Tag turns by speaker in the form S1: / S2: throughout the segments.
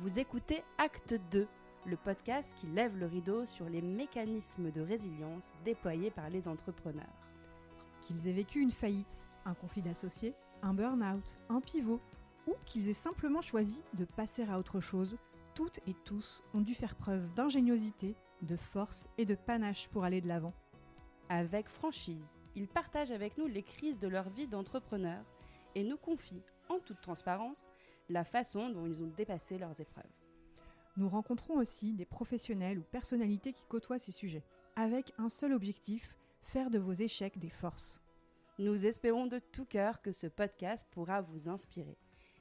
S1: Vous écoutez Acte 2, le podcast qui lève le rideau sur les mécanismes de résilience déployés par les entrepreneurs.
S2: Qu'ils aient vécu une faillite, un conflit d'associés, un burn-out, un pivot, ou qu'ils aient simplement choisi de passer à autre chose, toutes et tous ont dû faire preuve d'ingéniosité, de force et de panache pour aller de l'avant.
S1: Avec franchise, ils partagent avec nous les crises de leur vie d'entrepreneur et nous confient, en toute transparence, la façon dont ils ont dépassé leurs épreuves.
S2: Nous rencontrons aussi des professionnels ou personnalités qui côtoient ces sujets, avec un seul objectif, faire de vos échecs des forces.
S1: Nous espérons de tout cœur que ce podcast pourra vous inspirer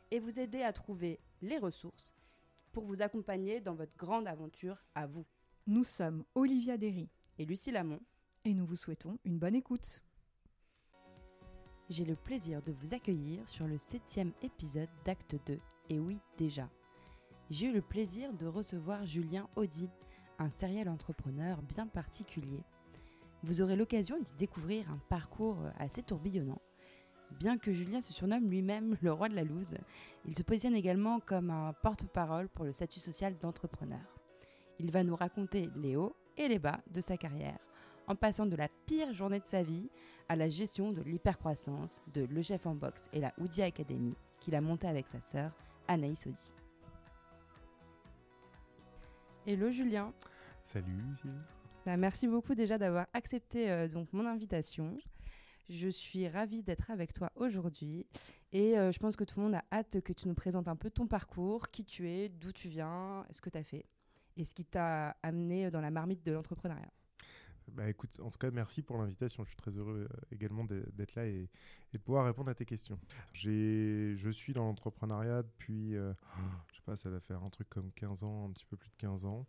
S1: et vous aider à trouver les ressources pour vous accompagner dans votre grande aventure à vous.
S2: Nous sommes Olivia Derry
S1: Et Lucie Lamont,
S2: et nous vous souhaitons une bonne écoute.
S1: J'ai le plaisir de vous accueillir sur le septième épisode d'Acte 2. Et oui, déjà. J'ai eu le plaisir de recevoir Julien Audi, un serial entrepreneur bien particulier. Vous aurez l'occasion d'y découvrir un parcours assez tourbillonnant. Bien que Julien se surnomme lui-même le roi de la loose, il se positionne également comme un porte-parole pour le statut social d'entrepreneur. Il va nous raconter les hauts et les bas de sa carrière, en passant de la pire journée de sa vie à la gestion de l'hypercroissance de Le Chef en Boxe et la Oudi Academy qu'il a montée avec sa sœur Anaïs Audi. Hello Julien,
S3: Salut Lucille.
S1: Bah, merci beaucoup déjà d'avoir accepté euh, donc mon invitation. Je suis ravie d'être avec toi aujourd'hui et euh, je pense que tout le monde a hâte que tu nous présentes un peu ton parcours, qui tu es, d'où tu viens, ce que tu as fait et ce qui t'a amené dans la marmite de l'entrepreneuriat.
S3: Bah écoute, en tout cas, merci pour l'invitation. Je suis très heureux euh, également d'être là et, de pouvoir répondre à tes questions. Je suis dans l'entrepreneuriat depuis, euh, je sais pas, ça va faire un truc comme 15 ans, un petit peu plus de 15 ans.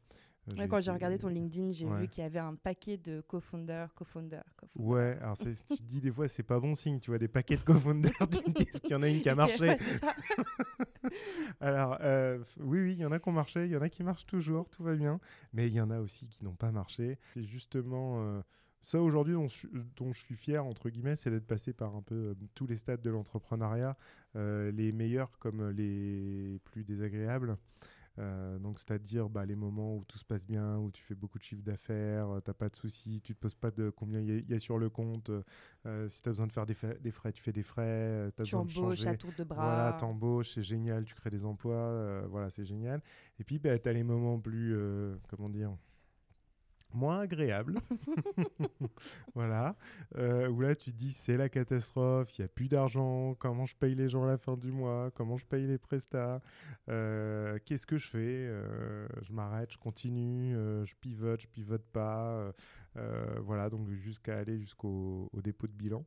S1: Ouais, quand j'ai regardé ton LinkedIn, j'ai
S3: Ouais.
S1: vu qu'il y avait un paquet de co-founder, co-founder, co-founder.
S3: Ouais, alors tu te dis des fois, c'est pas bon signe. Tu vois des paquets de co-founders, tu dis qu'il y en a une qui a marché.
S1: Ouais.
S3: Alors, euh, oui, oui, il y en a qui ont marché, il y en a qui marchent toujours, tout va bien. Mais il y en a aussi qui n'ont pas marché. C'est justement euh, ça aujourd'hui dont, je- dont je suis fier, entre guillemets, c'est d'être passé par un peu euh, tous les stades de l'entrepreneuriat, euh, les meilleurs comme les plus désagréables. Euh, donc, c'est-à-dire bah, les moments où tout se passe bien, où tu fais beaucoup de chiffre d'affaires, euh, t'as pas de soucis, tu te poses pas de combien il y, a- il y a sur le compte. euh, si tu as besoin de faire des, frais, tu fais des frais. euh,
S1: Tu
S3: besoin
S1: embauches à tour de bras.
S3: Voilà, t'embauches, c'est génial, tu crées des emplois, euh, voilà, c'est génial. Et puis, bah, tu as les moments plus, euh, comment dire, moins agréables. voilà, euh, où là, tu te dis, c'est la catastrophe, il n'y a plus d'argent, comment je paye les gens à la fin du mois, comment je paye les prestats, euh, qu'est-ce que je fais Euh, Je m'arrête, je continue, euh, je pivote, je pivote pas. voilà, donc jusqu'à aller jusqu'au au dépôt de bilan.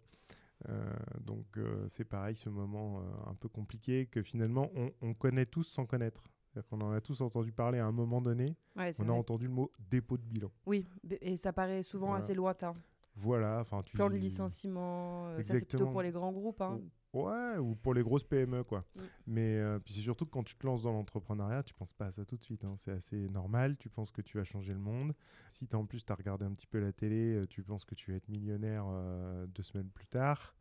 S3: Euh, donc euh, c'est pareil, ce moment euh, un peu compliqué que finalement on, on connaît tous sans connaître. C'est-à-dire qu'on en a tous entendu parler à un moment donné.
S1: Ouais,
S3: On a entendu le mot dépôt de bilan.
S1: Oui, et ça paraît souvent
S3: Voilà.
S1: assez lointain.
S3: Voilà, enfin tu.
S1: Plan de licenciement, euh, ça c'est plutôt pour les grands groupes. Hein.
S3: Ouais, ou pour les grosses PME quoi.
S1: Mm.
S3: Mais euh, puis c'est surtout que quand tu te lances dans l'entrepreneuriat, tu penses pas à ça tout de suite. hein. C'est assez normal. Tu penses que tu vas changer le monde. Si en plus tu as regardé un petit peu la télé, euh, tu penses que tu vas être millionnaire euh, deux semaines plus tard.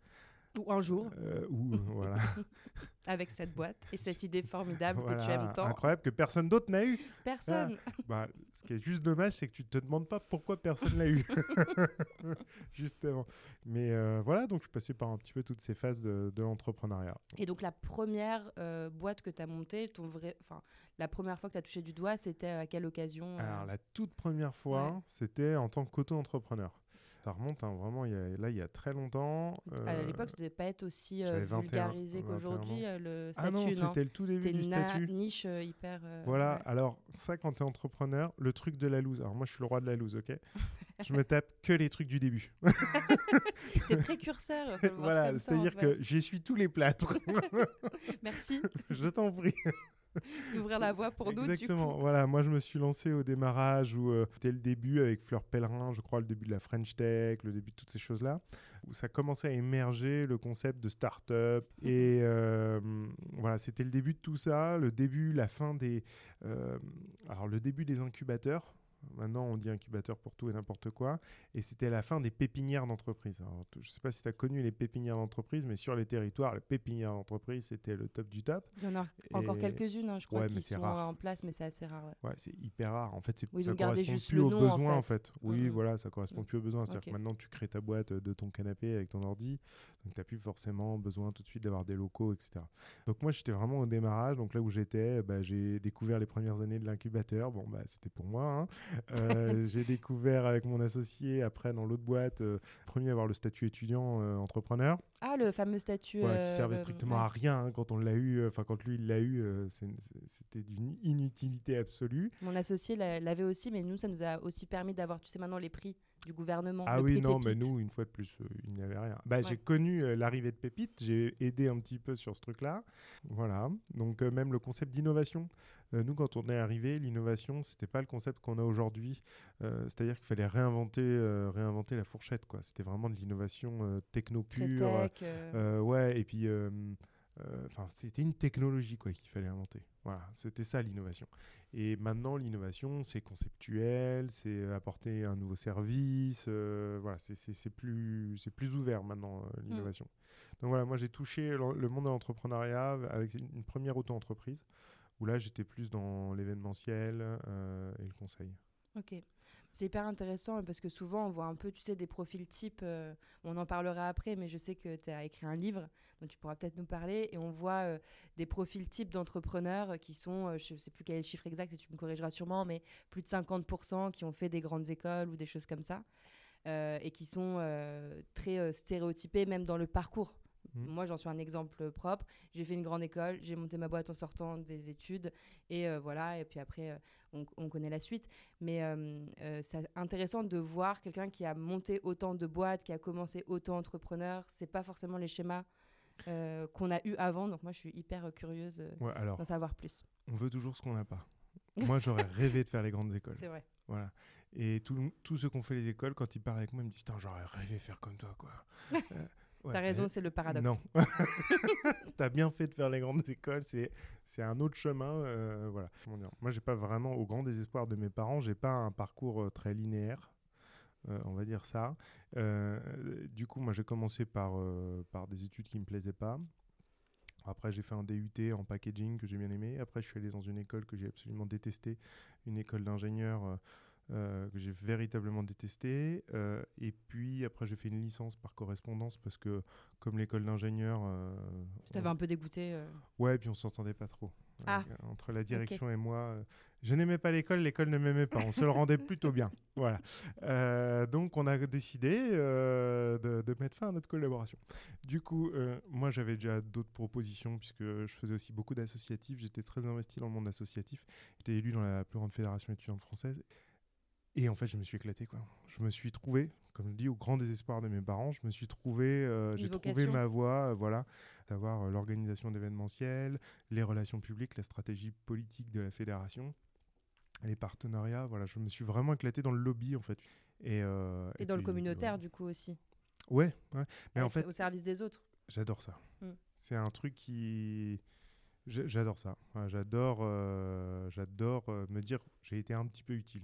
S1: Ou un jour,
S3: Euh, ou euh, voilà.
S1: avec cette boîte et cette idée formidable que tu aimes tant.
S3: Incroyable que personne d'autre n'a eu.
S1: Personne.
S3: Bah, ce qui est juste dommage, c'est que tu te demandes pas pourquoi personne l'a eu. Justement. Mais euh, voilà, donc je suis passé par un petit peu toutes ces phases de, de l'entrepreneuriat.
S1: Et donc la première euh, boîte que tu as montée, ton vrai... enfin, la première fois que tu as touché du doigt, c'était à quelle occasion euh,
S3: Alors, la toute première fois,
S1: Ouais.
S3: c'était en tant qu'auto-entrepreneur. Ça remonte hein, vraiment, il y a, là, il y a très longtemps.
S1: À
S3: Euh,
S1: l'époque, ça devait pas être aussi euh,
S3: j'avais 21,
S1: vulgarisé
S3: 21
S1: qu'aujourd'hui, euh, le
S3: Ah
S1: statut.
S3: non, c'était le tout début
S1: C'était
S3: du
S1: une na-
S3: statut.
S1: niche euh, hyper.
S3: Voilà,
S1: ouais.
S3: alors ça, quand tu es entrepreneur, le truc de la loose. Alors, moi, je suis le roi de la loose, ok? Je me tape que les trucs du début.
S1: T'es précurseur.
S3: voilà,
S1: ça, en
S3: c'est-à-dire
S1: fait.
S3: que j'essuie tous les plâtres.
S1: Merci
S3: je t'en prie.
S1: d'ouvrir la voie pour nous. du
S3: Exactement.
S1: coup.
S3: Voilà, moi je me suis lancé au démarrage où euh, c'était le début avec Fleur Pellerin, je crois le début de la French Tech, le début de toutes ces choses-là, où ça commençait à émerger le concept de start-up. Et euh, voilà, c'était le début de tout ça, le début, la fin des, euh, alors le début des incubateurs. Maintenant, on dit incubateur pour tout et n'importe quoi. Et c'était la fin des pépinières d'entreprise. Je ne sais pas si tu as connu les pépinières d'entreprise, mais sur les territoires, les pépinières d'entreprise, c'était le top du top.
S1: Il y en a encore quelques-unes, hein, je crois,
S3: Ouais,
S1: qui
S3: c'est
S1: sont
S3: rare.
S1: en place, mais c'est assez rare. ouais.
S3: Ouais, c'est hyper rare. En fait, c'est,
S1: Oui,
S3: ça correspond plus aux
S1: en
S3: besoins, en
S1: fait.
S3: Oui,
S1: Mhm.
S3: voilà, ça correspond
S1: Mhm.
S3: plus aux besoins. C'est-à-dire que maintenant, tu crées ta boîte de ton canapé avec ton ordi. Donc, tu n'as plus forcément besoin tout de suite d'avoir des locaux, etc. Donc, moi, j'étais vraiment au démarrage. Donc, là où j'étais, bah, j'ai découvert les premières années de l'incubateur. Bon, bah, c'était pour moi. hein. Euh, j'ai découvert avec mon associé, après, dans l'autre boîte, euh, premier à avoir le statut étudiant euh, entrepreneur.
S1: Ah, le fameux statut.
S3: Voilà, qui
S1: euh,
S3: servait
S1: euh,
S3: strictement
S1: ouais.
S3: à rien hein, quand on l'a eu. euh, Enfin, quand lui, il l'a eu, c'était d'une inutilité absolue.
S1: Mon associé l'a- l'avait aussi, mais nous, ça nous a aussi permis d'avoir, tu sais, maintenant les prix du gouvernement.
S3: Ah oui, non, mais nous, une fois de plus, euh, il n'y avait rien. Bah,
S1: Ouais.
S3: J'ai connu euh, l'arrivée de Pépite, j'ai aidé un petit peu sur ce truc-là. Voilà, donc euh, même le concept d'innovation. Nous, quand on est arrivé, l'innovation, c'était pas le concept qu'on a aujourd'hui. C'est-à-dire qu'il fallait réinventer, réinventer la fourchette. quoi. C'était vraiment de l'innovation techno pure. Euh,
S1: euh,
S3: ouais, et puis, euh, enfin, c'était une technologie quoi qu'il fallait inventer. Voilà, c'était ça l'innovation. Et maintenant, l'innovation, c'est conceptuel, c'est apporter un nouveau service. euh, voilà, c'est- plus, c'est plus ouvert maintenant euh, l'innovation. Donc voilà, moi j'ai touché le le monde de l'entrepreneuriat avec une, une première auto-entreprise où là j'étais plus dans l'événementiel euh, et le conseil.
S1: Ok. C'est hyper intéressant parce que souvent on voit un peu, tu sais, des profils types. euh, on en parlera après, mais je sais que tu as écrit un livre dont tu pourras peut-être nous parler. Et on voit euh, des profils types d'entrepreneurs qui sont, euh, je ne sais plus quel est le chiffre exact et tu me corrigeras sûrement, mais plus de 50% qui ont fait des grandes écoles ou des choses comme ça. et qui sont très stéréotypés, même dans le parcours.
S3: Mhm.
S1: Moi, j'en suis un exemple propre. J'ai fait une grande école, j'ai monté ma boîte en sortant des études, et euh, voilà. Et puis après, euh, on, on connaît la suite. Mais euh, c'est intéressant de voir quelqu'un qui a monté autant de boîtes, qui a commencé autant entrepreneur. C'est pas forcément les schémas qu'on a eu avant. Donc moi, je suis hyper curieuse
S3: Ouais,
S1: d'en savoir plus.
S3: on veut toujours ce qu'on n'a pas. Moi, j'aurais rêvé de faire les grandes écoles.
S1: C'est vrai.
S3: Voilà. Et tout- tous ceux qui ont fait les écoles, quand ils parlent avec moi, ils me disent Putain, j'aurais rêvé de faire comme toi, quoi. Euh, ouais,
S1: T'as raison,
S3: mais
S1: c'est le paradoxe.
S3: Non. T'as bien fait de faire les grandes écoles, c'est c'est un autre chemin. euh, voilà. Moi, j'ai pas vraiment, au grand désespoir de mes parents, j'ai pas un parcours euh, très linéaire. euh, on va dire ça. Euh, du coup, moi, j'ai commencé par, par des études qui me plaisaient pas. Après, j'ai fait un DUT en packaging que j'ai bien aimé. Après, je suis allé dans une école que j'ai absolument détestée, une école d'ingénieur que j'ai véritablement détestée. Euh, et puis, après, j'ai fait une licence par correspondance parce que, comme l'école d'ingénieur. euh,
S1: Je t'avais
S3: on-
S1: un peu dégoûté. euh.
S3: Ouais, puis on s'entendait pas trop.
S1: Ah.
S3: Euh, entre la direction et moi. euh, je n'aimais pas l'école, l'école ne m'aimait pas. On se le rendait plutôt bien. Voilà. Euh, donc, on a décidé euh, de, de mettre fin à notre collaboration. Du coup, euh, moi, j'avais déjà d'autres propositions puisque je faisais aussi beaucoup d'associatifs. J'étais très investi dans le monde associatif. J'étais élu dans la plus grande fédération étudiante française. Et en fait, je me suis éclaté. Quoi. Je me suis trouvé, comme je dis, au grand désespoir de mes parents, je me suis trouvé, euh, j'ai trouvé ma voie, euh, voilà, d'avoir euh, l'organisation d'événementiels, les relations publiques, la stratégie politique de la fédération, les partenariats. Voilà, je me suis vraiment éclaté dans le lobby en fait. Et,
S1: Et
S3: et
S1: dans le communautaire, du coup, aussi.
S3: Ouais, ouais. Mais en fait,
S1: Au service des autres.
S3: J'adore ça.
S1: Mm.
S3: C'est un truc qui. J'adore ça. J'adore j'adore me dire j'ai été un petit peu utile.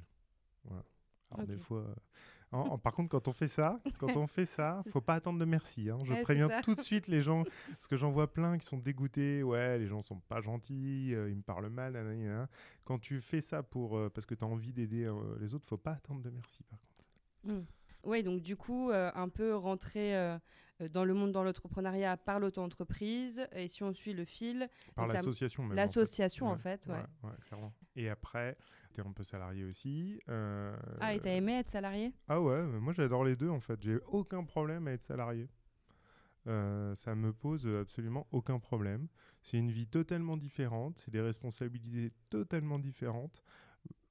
S3: Voilà. Alors, des fois. euh, en- en- par contre, quand on fait ça, quand on fait ça, faut pas attendre de merci. hein. Je
S1: Ouais,
S3: préviens tout de suite les gens, parce que j'en vois plein qui sont dégoûtés. Ouais, les gens sont pas gentils, euh, ils me parlent mal. nanana. Quand tu fais ça pour euh, parce que tu as envie d'aider euh, les autres, faut pas attendre de merci. Par contre.
S1: Oui, donc du coup, un peu rentrer dans le monde dans l'entrepreneuriat par l'auto-entreprise. Et si on suit le fil,
S3: Par l'association même. en fait.
S1: l'association, en fait. Ouais.
S3: ouais, ouais, clairement. Et après, tu es un peu salarié aussi. euh,
S1: Ah, et t'as aimé être salarié?
S3: Ah ouais, moi j'adore les deux en fait. J'ai aucun problème à être salarié. Euh, ça me pose absolument aucun problème. C'est une vie totalement différente, c'est des responsabilités totalement différentes.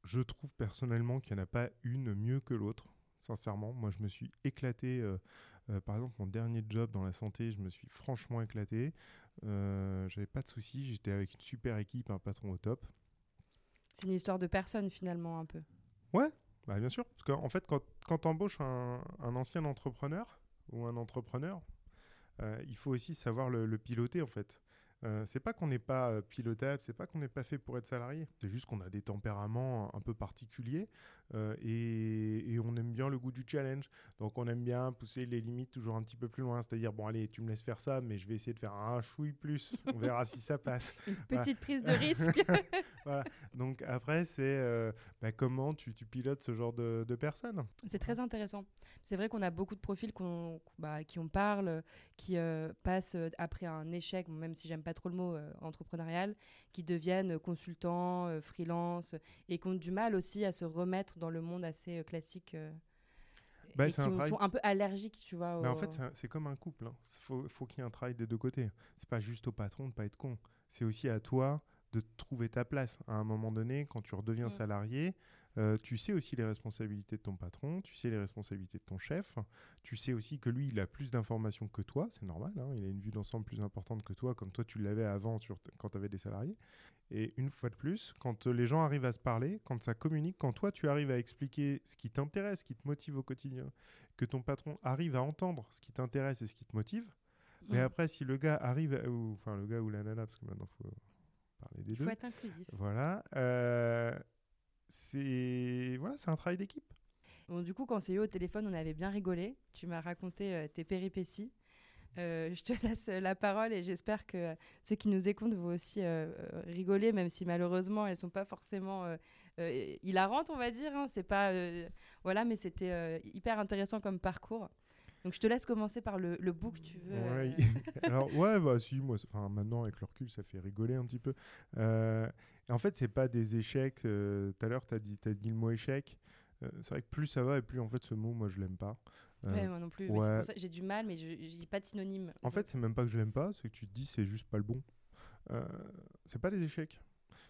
S3: Je trouve personnellement qu'il n'y en a pas une mieux que l'autre. Sincèrement, moi je me suis éclaté. euh, euh, par exemple, mon dernier job dans la santé, je me suis franchement éclaté. Euh, J'avais pas de soucis, j'étais avec une super équipe, un patron au top.
S1: C'est une histoire de personne, finalement, un peu.
S3: Bah, bien sûr, parce qu'en fait, quand, quand tu embauches un, un ancien entrepreneur ou un entrepreneur, euh, il faut aussi savoir le, le piloter, en fait. Euh, c'est pas qu'on n'est pas euh, pilotable, c'est pas qu'on n'est pas fait pour être salarié. C'est juste qu'on a des tempéraments un peu particuliers euh, et, et on aime bien le goût du challenge. Donc on aime bien pousser les limites toujours un petit peu plus loin. C'est-à-dire, bon, allez, tu me laisses faire ça, mais je vais essayer de faire un chouille plus. On verra si ça passe.
S1: Une petite prise de risque.
S3: Voilà. Donc après, c'est euh, bah, comment tu, tu pilotes ce genre de, de personnes?
S1: C'est très intéressant. C'est vrai qu'on a beaucoup de profils qu'on, bah, qui on parle, qui passent après un échec, même si j'aime pas trop le mot euh, entrepreneurial, qui deviennent consultants, euh, freelance, et qui ont du mal aussi à se remettre dans le monde assez euh, classique. euh,
S3: Bah,
S1: et
S3: c'est
S1: qui
S3: un travail-
S1: sont un peu allergiques, tu vois.
S3: En fait, c'est comme un couple. Il faut, faut qu'il y ait un travail des deux côtés. C'est pas juste au patron de pas être con. C'est aussi à toi de trouver ta place. À un moment donné, quand tu redeviens
S1: Mm.
S3: salarié, euh, tu sais aussi les responsabilités de ton patron, tu sais les responsabilités de ton chef, tu sais aussi que lui, il a plus d'informations que toi, c'est normal, hein, il a une vue d'ensemble plus importante que toi, comme toi tu l'avais avant sur quand tu avais des salariés. Et une fois de plus, quand euh, les gens arrivent à se parler, quand ça communique, quand toi tu arrives à expliquer ce qui t'intéresse, ce qui te motive au quotidien, que ton patron arrive à entendre ce qui t'intéresse et ce qui te motive, mais
S1: Mm.
S3: après, si le gars arrive, à- ou enfin le gars ou la nana, parce que maintenant faut parler des
S1: Il
S3: deux,
S1: faut être inclusif.
S3: voilà, euh, c'est voilà, c'est un travail d'équipe.
S1: Bon, du coup, quand on s'est eu au téléphone, on avait bien rigolé. Tu m'as raconté euh, tes péripéties. Euh, je te laisse euh, la parole et j'espère que ceux qui nous écoutent vont aussi rigoler, même si malheureusement elles sont pas forcément hilarantes, on va dire. hein. C'est pas voilà, mais c'était hyper intéressant comme parcours. Donc je te laisse commencer par le, le bout que tu veux. euh,
S3: Ouais, Alors ouais, bah si, moi, enfin maintenant avec le recul, ça fait rigoler un petit peu. Euh, en fait, c'est pas des échecs. euh, Tout à l'heure, t'as dit, as dit le mot échec. Euh, c'est vrai que plus ça va et plus en fait ce mot, moi, je l'aime pas. Euh,
S1: ouais, moi non plus.
S3: ouais.
S1: pour ça que J'ai du mal, mais je dis pas de synonyme.
S3: En fait, c'est même pas que je l'aime pas, c'est que tu te dis c'est juste pas le bon. Euh, c'est pas des échecs.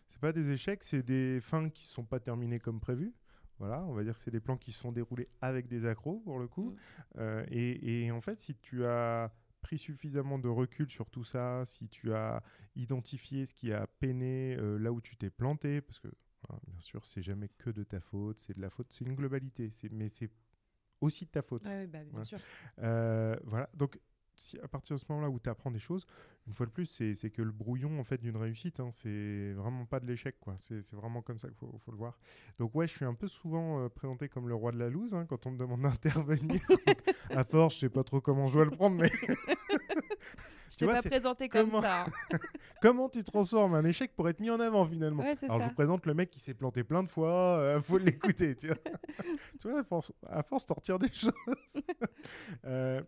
S3: C'est pas des échecs, c'est des fins qui sont pas terminées comme prévu. Voilà, on va dire que c'est des plans qui se sont déroulés avec des accros pour le coup.
S1: Mm.
S3: Euh, et, et en fait, si tu as pris suffisamment de recul sur tout ça, si tu as identifié ce qui a peiné euh, là où tu t'es planté, parce que hein, bien sûr, c'est jamais que de ta faute, c'est de la faute, c'est une globalité, mais c'est aussi de ta faute.
S1: Ouais, ouais, bah, bien
S3: Ouais.
S1: sûr.
S3: Euh, voilà, donc si à partir de ce moment-là où tu apprends des choses, une fois de plus, c'est que le brouillon en fait d'une réussite, hein, c'est vraiment pas de l'échec, quoi. C'est vraiment comme ça qu'il faut, faut le voir. Donc ouais, je suis un peu souvent euh, présenté comme le roi de la loose hein, quand on me demande d'intervenir. à force, je sais pas trop comment je dois le prendre, mais
S1: Je t'ai pas présenté comme
S3: comment-
S1: ça. hein.
S3: comment tu transformes un échec pour être mis en avant finalement?
S1: Ouais,
S3: Alors je vous présente le mec qui s'est planté plein de fois, euh, faut l'écouter, tu vois. tu vois, à force, à force t'en retires des choses. Euh,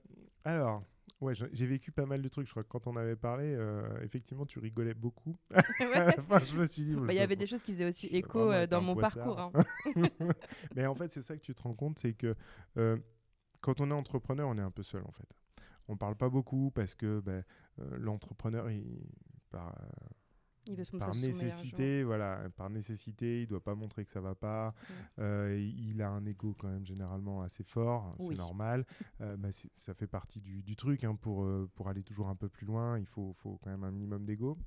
S3: alors, ouais, j'ai vécu pas mal de trucs. Je crois que quand on avait parlé, euh, effectivement, tu rigolais beaucoup. je me suis dit,
S1: Bah, Il y avait des choses qui faisaient aussi écho
S3: vraiment
S1: euh, dans mon parcours. hein.
S3: Mais en fait, c'est ça que tu te rends compte, c'est que euh, quand on est entrepreneur, on est un peu seul en fait. On parle pas beaucoup parce que ben, euh, l'entrepreneur, il, par,
S1: Il veut se
S3: par nécessité, voilà, par nécessité, il doit pas montrer que ça va pas. Euh, il a un ego quand même généralement assez fort,
S1: Oui.
S3: c'est normal. Euh, bah, ça fait partie du, du truc hein, pour, euh, pour aller toujours un peu plus loin. Il faut, faut quand même un minimum d'ego.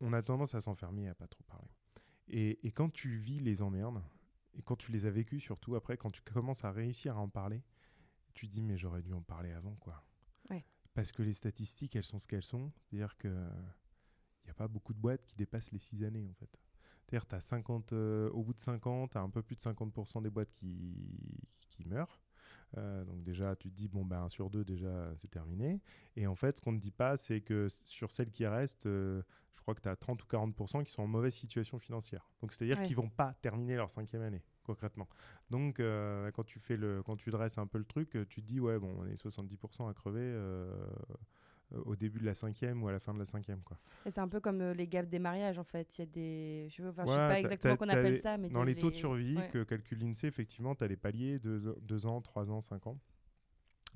S3: On a tendance à s'enfermer et à pas trop parler. Et, et quand tu vis les emmerdes et quand tu les as vécues surtout après, quand tu commences à réussir à en parler, tu dis mais j'aurais dû en parler avant quoi.
S1: Ouais.
S3: Parce que les statistiques elles sont ce qu'elles sont, c'est-à-dire que il n'y a pas beaucoup de boîtes qui dépassent les 6 années en fait. C'est-à-dire as 50 euh, au bout de 50, tu as un peu plus de 50% des boîtes qui, qui meurent. Euh, donc déjà, tu te dis, bon, ben, un sur deux, déjà, c'est terminé. Et en fait, ce qu'on ne dit pas, c'est que sur celles qui restent, euh, je crois que tu as 30 ou 40% qui sont en mauvaise situation financière. Donc c'est-à-dire
S1: Ouais.
S3: qu'ils vont pas terminer leur cinquième année, concrètement. Donc quand, tu fais le, quand tu dresses un peu le truc, tu te dis, ouais, bon, on est 70% à crever au début de la cinquième ou à la fin de la cinquième. Quoi.
S1: Et c'est un peu comme euh, les gaps des mariages en fait. Il y a des. Je
S3: Ouais,
S1: sais pas exactement qu'on appelle
S3: les-
S1: ça, mais
S3: Dans les taux de survie
S1: ouais.
S3: que calcule l'INSEE, effectivement, tu as les paliers 2 ans, 3 ans, 5 ans.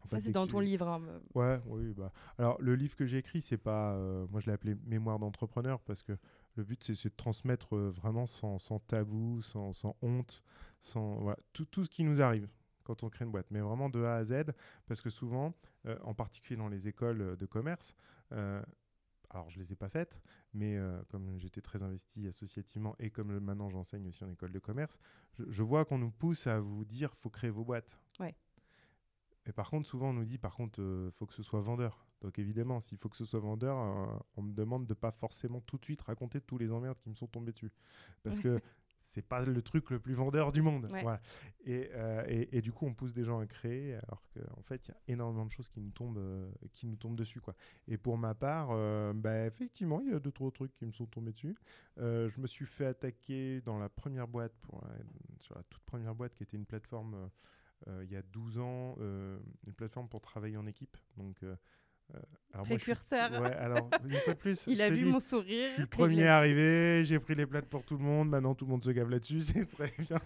S3: En
S1: Ça, c'est dans ton livre. hein, me-
S3: Ouais, oui. Bah. Alors, le livre que j'ai écrit, c'est pas. euh, moi, je l'ai appelé Mémoire d'entrepreneur parce que le but, c'est c'est de transmettre euh, vraiment sans, sans tabou, sans, sans honte, sans. Voilà, tout, tout ce qui nous arrive quand on crée une boîte, mais vraiment de A à Z, parce que souvent, euh, en particulier dans les écoles euh, de commerce, euh, alors je les ai pas faites, mais euh, comme j'étais très investi associativement et comme maintenant j'enseigne aussi en école de commerce, je, je vois qu'on nous pousse à vous dire faut créer vos boîtes.
S1: Ouais.
S3: Et par contre, souvent on nous dit par contre euh, faut que ce soit vendeur. Donc évidemment, s'il faut que ce soit vendeur, on me demande de pas forcément tout de suite raconter tous les emmerdes qui me sont tombés dessus. Parce que c'est pas le truc le plus vendeur du monde.
S1: Ouais.
S3: Voilà. Et, euh, et, et du coup, on pousse des gens à créer, alors qu'en fait, il y a énormément de choses qui nous tombent, euh, qui nous tombent dessus. Quoi. Et pour ma part, euh, bah, effectivement, il y a deux, trois trucs qui me sont tombés dessus. Euh, je me suis fait attaquer dans la première boîte, pour sur la toute première boîte qui était une plateforme il y a 12 ans, une plateforme pour travailler en équipe. Donc, euh, euh, alors moi, je suis-
S1: Précurseur.
S3: Ouais, alors, une fois de plus,
S1: Il a vu mon sourire.
S3: je suis le premier arrivé, j'ai pris les plates pour tout le monde, maintenant tout le monde se gave là-dessus, c'est très bien.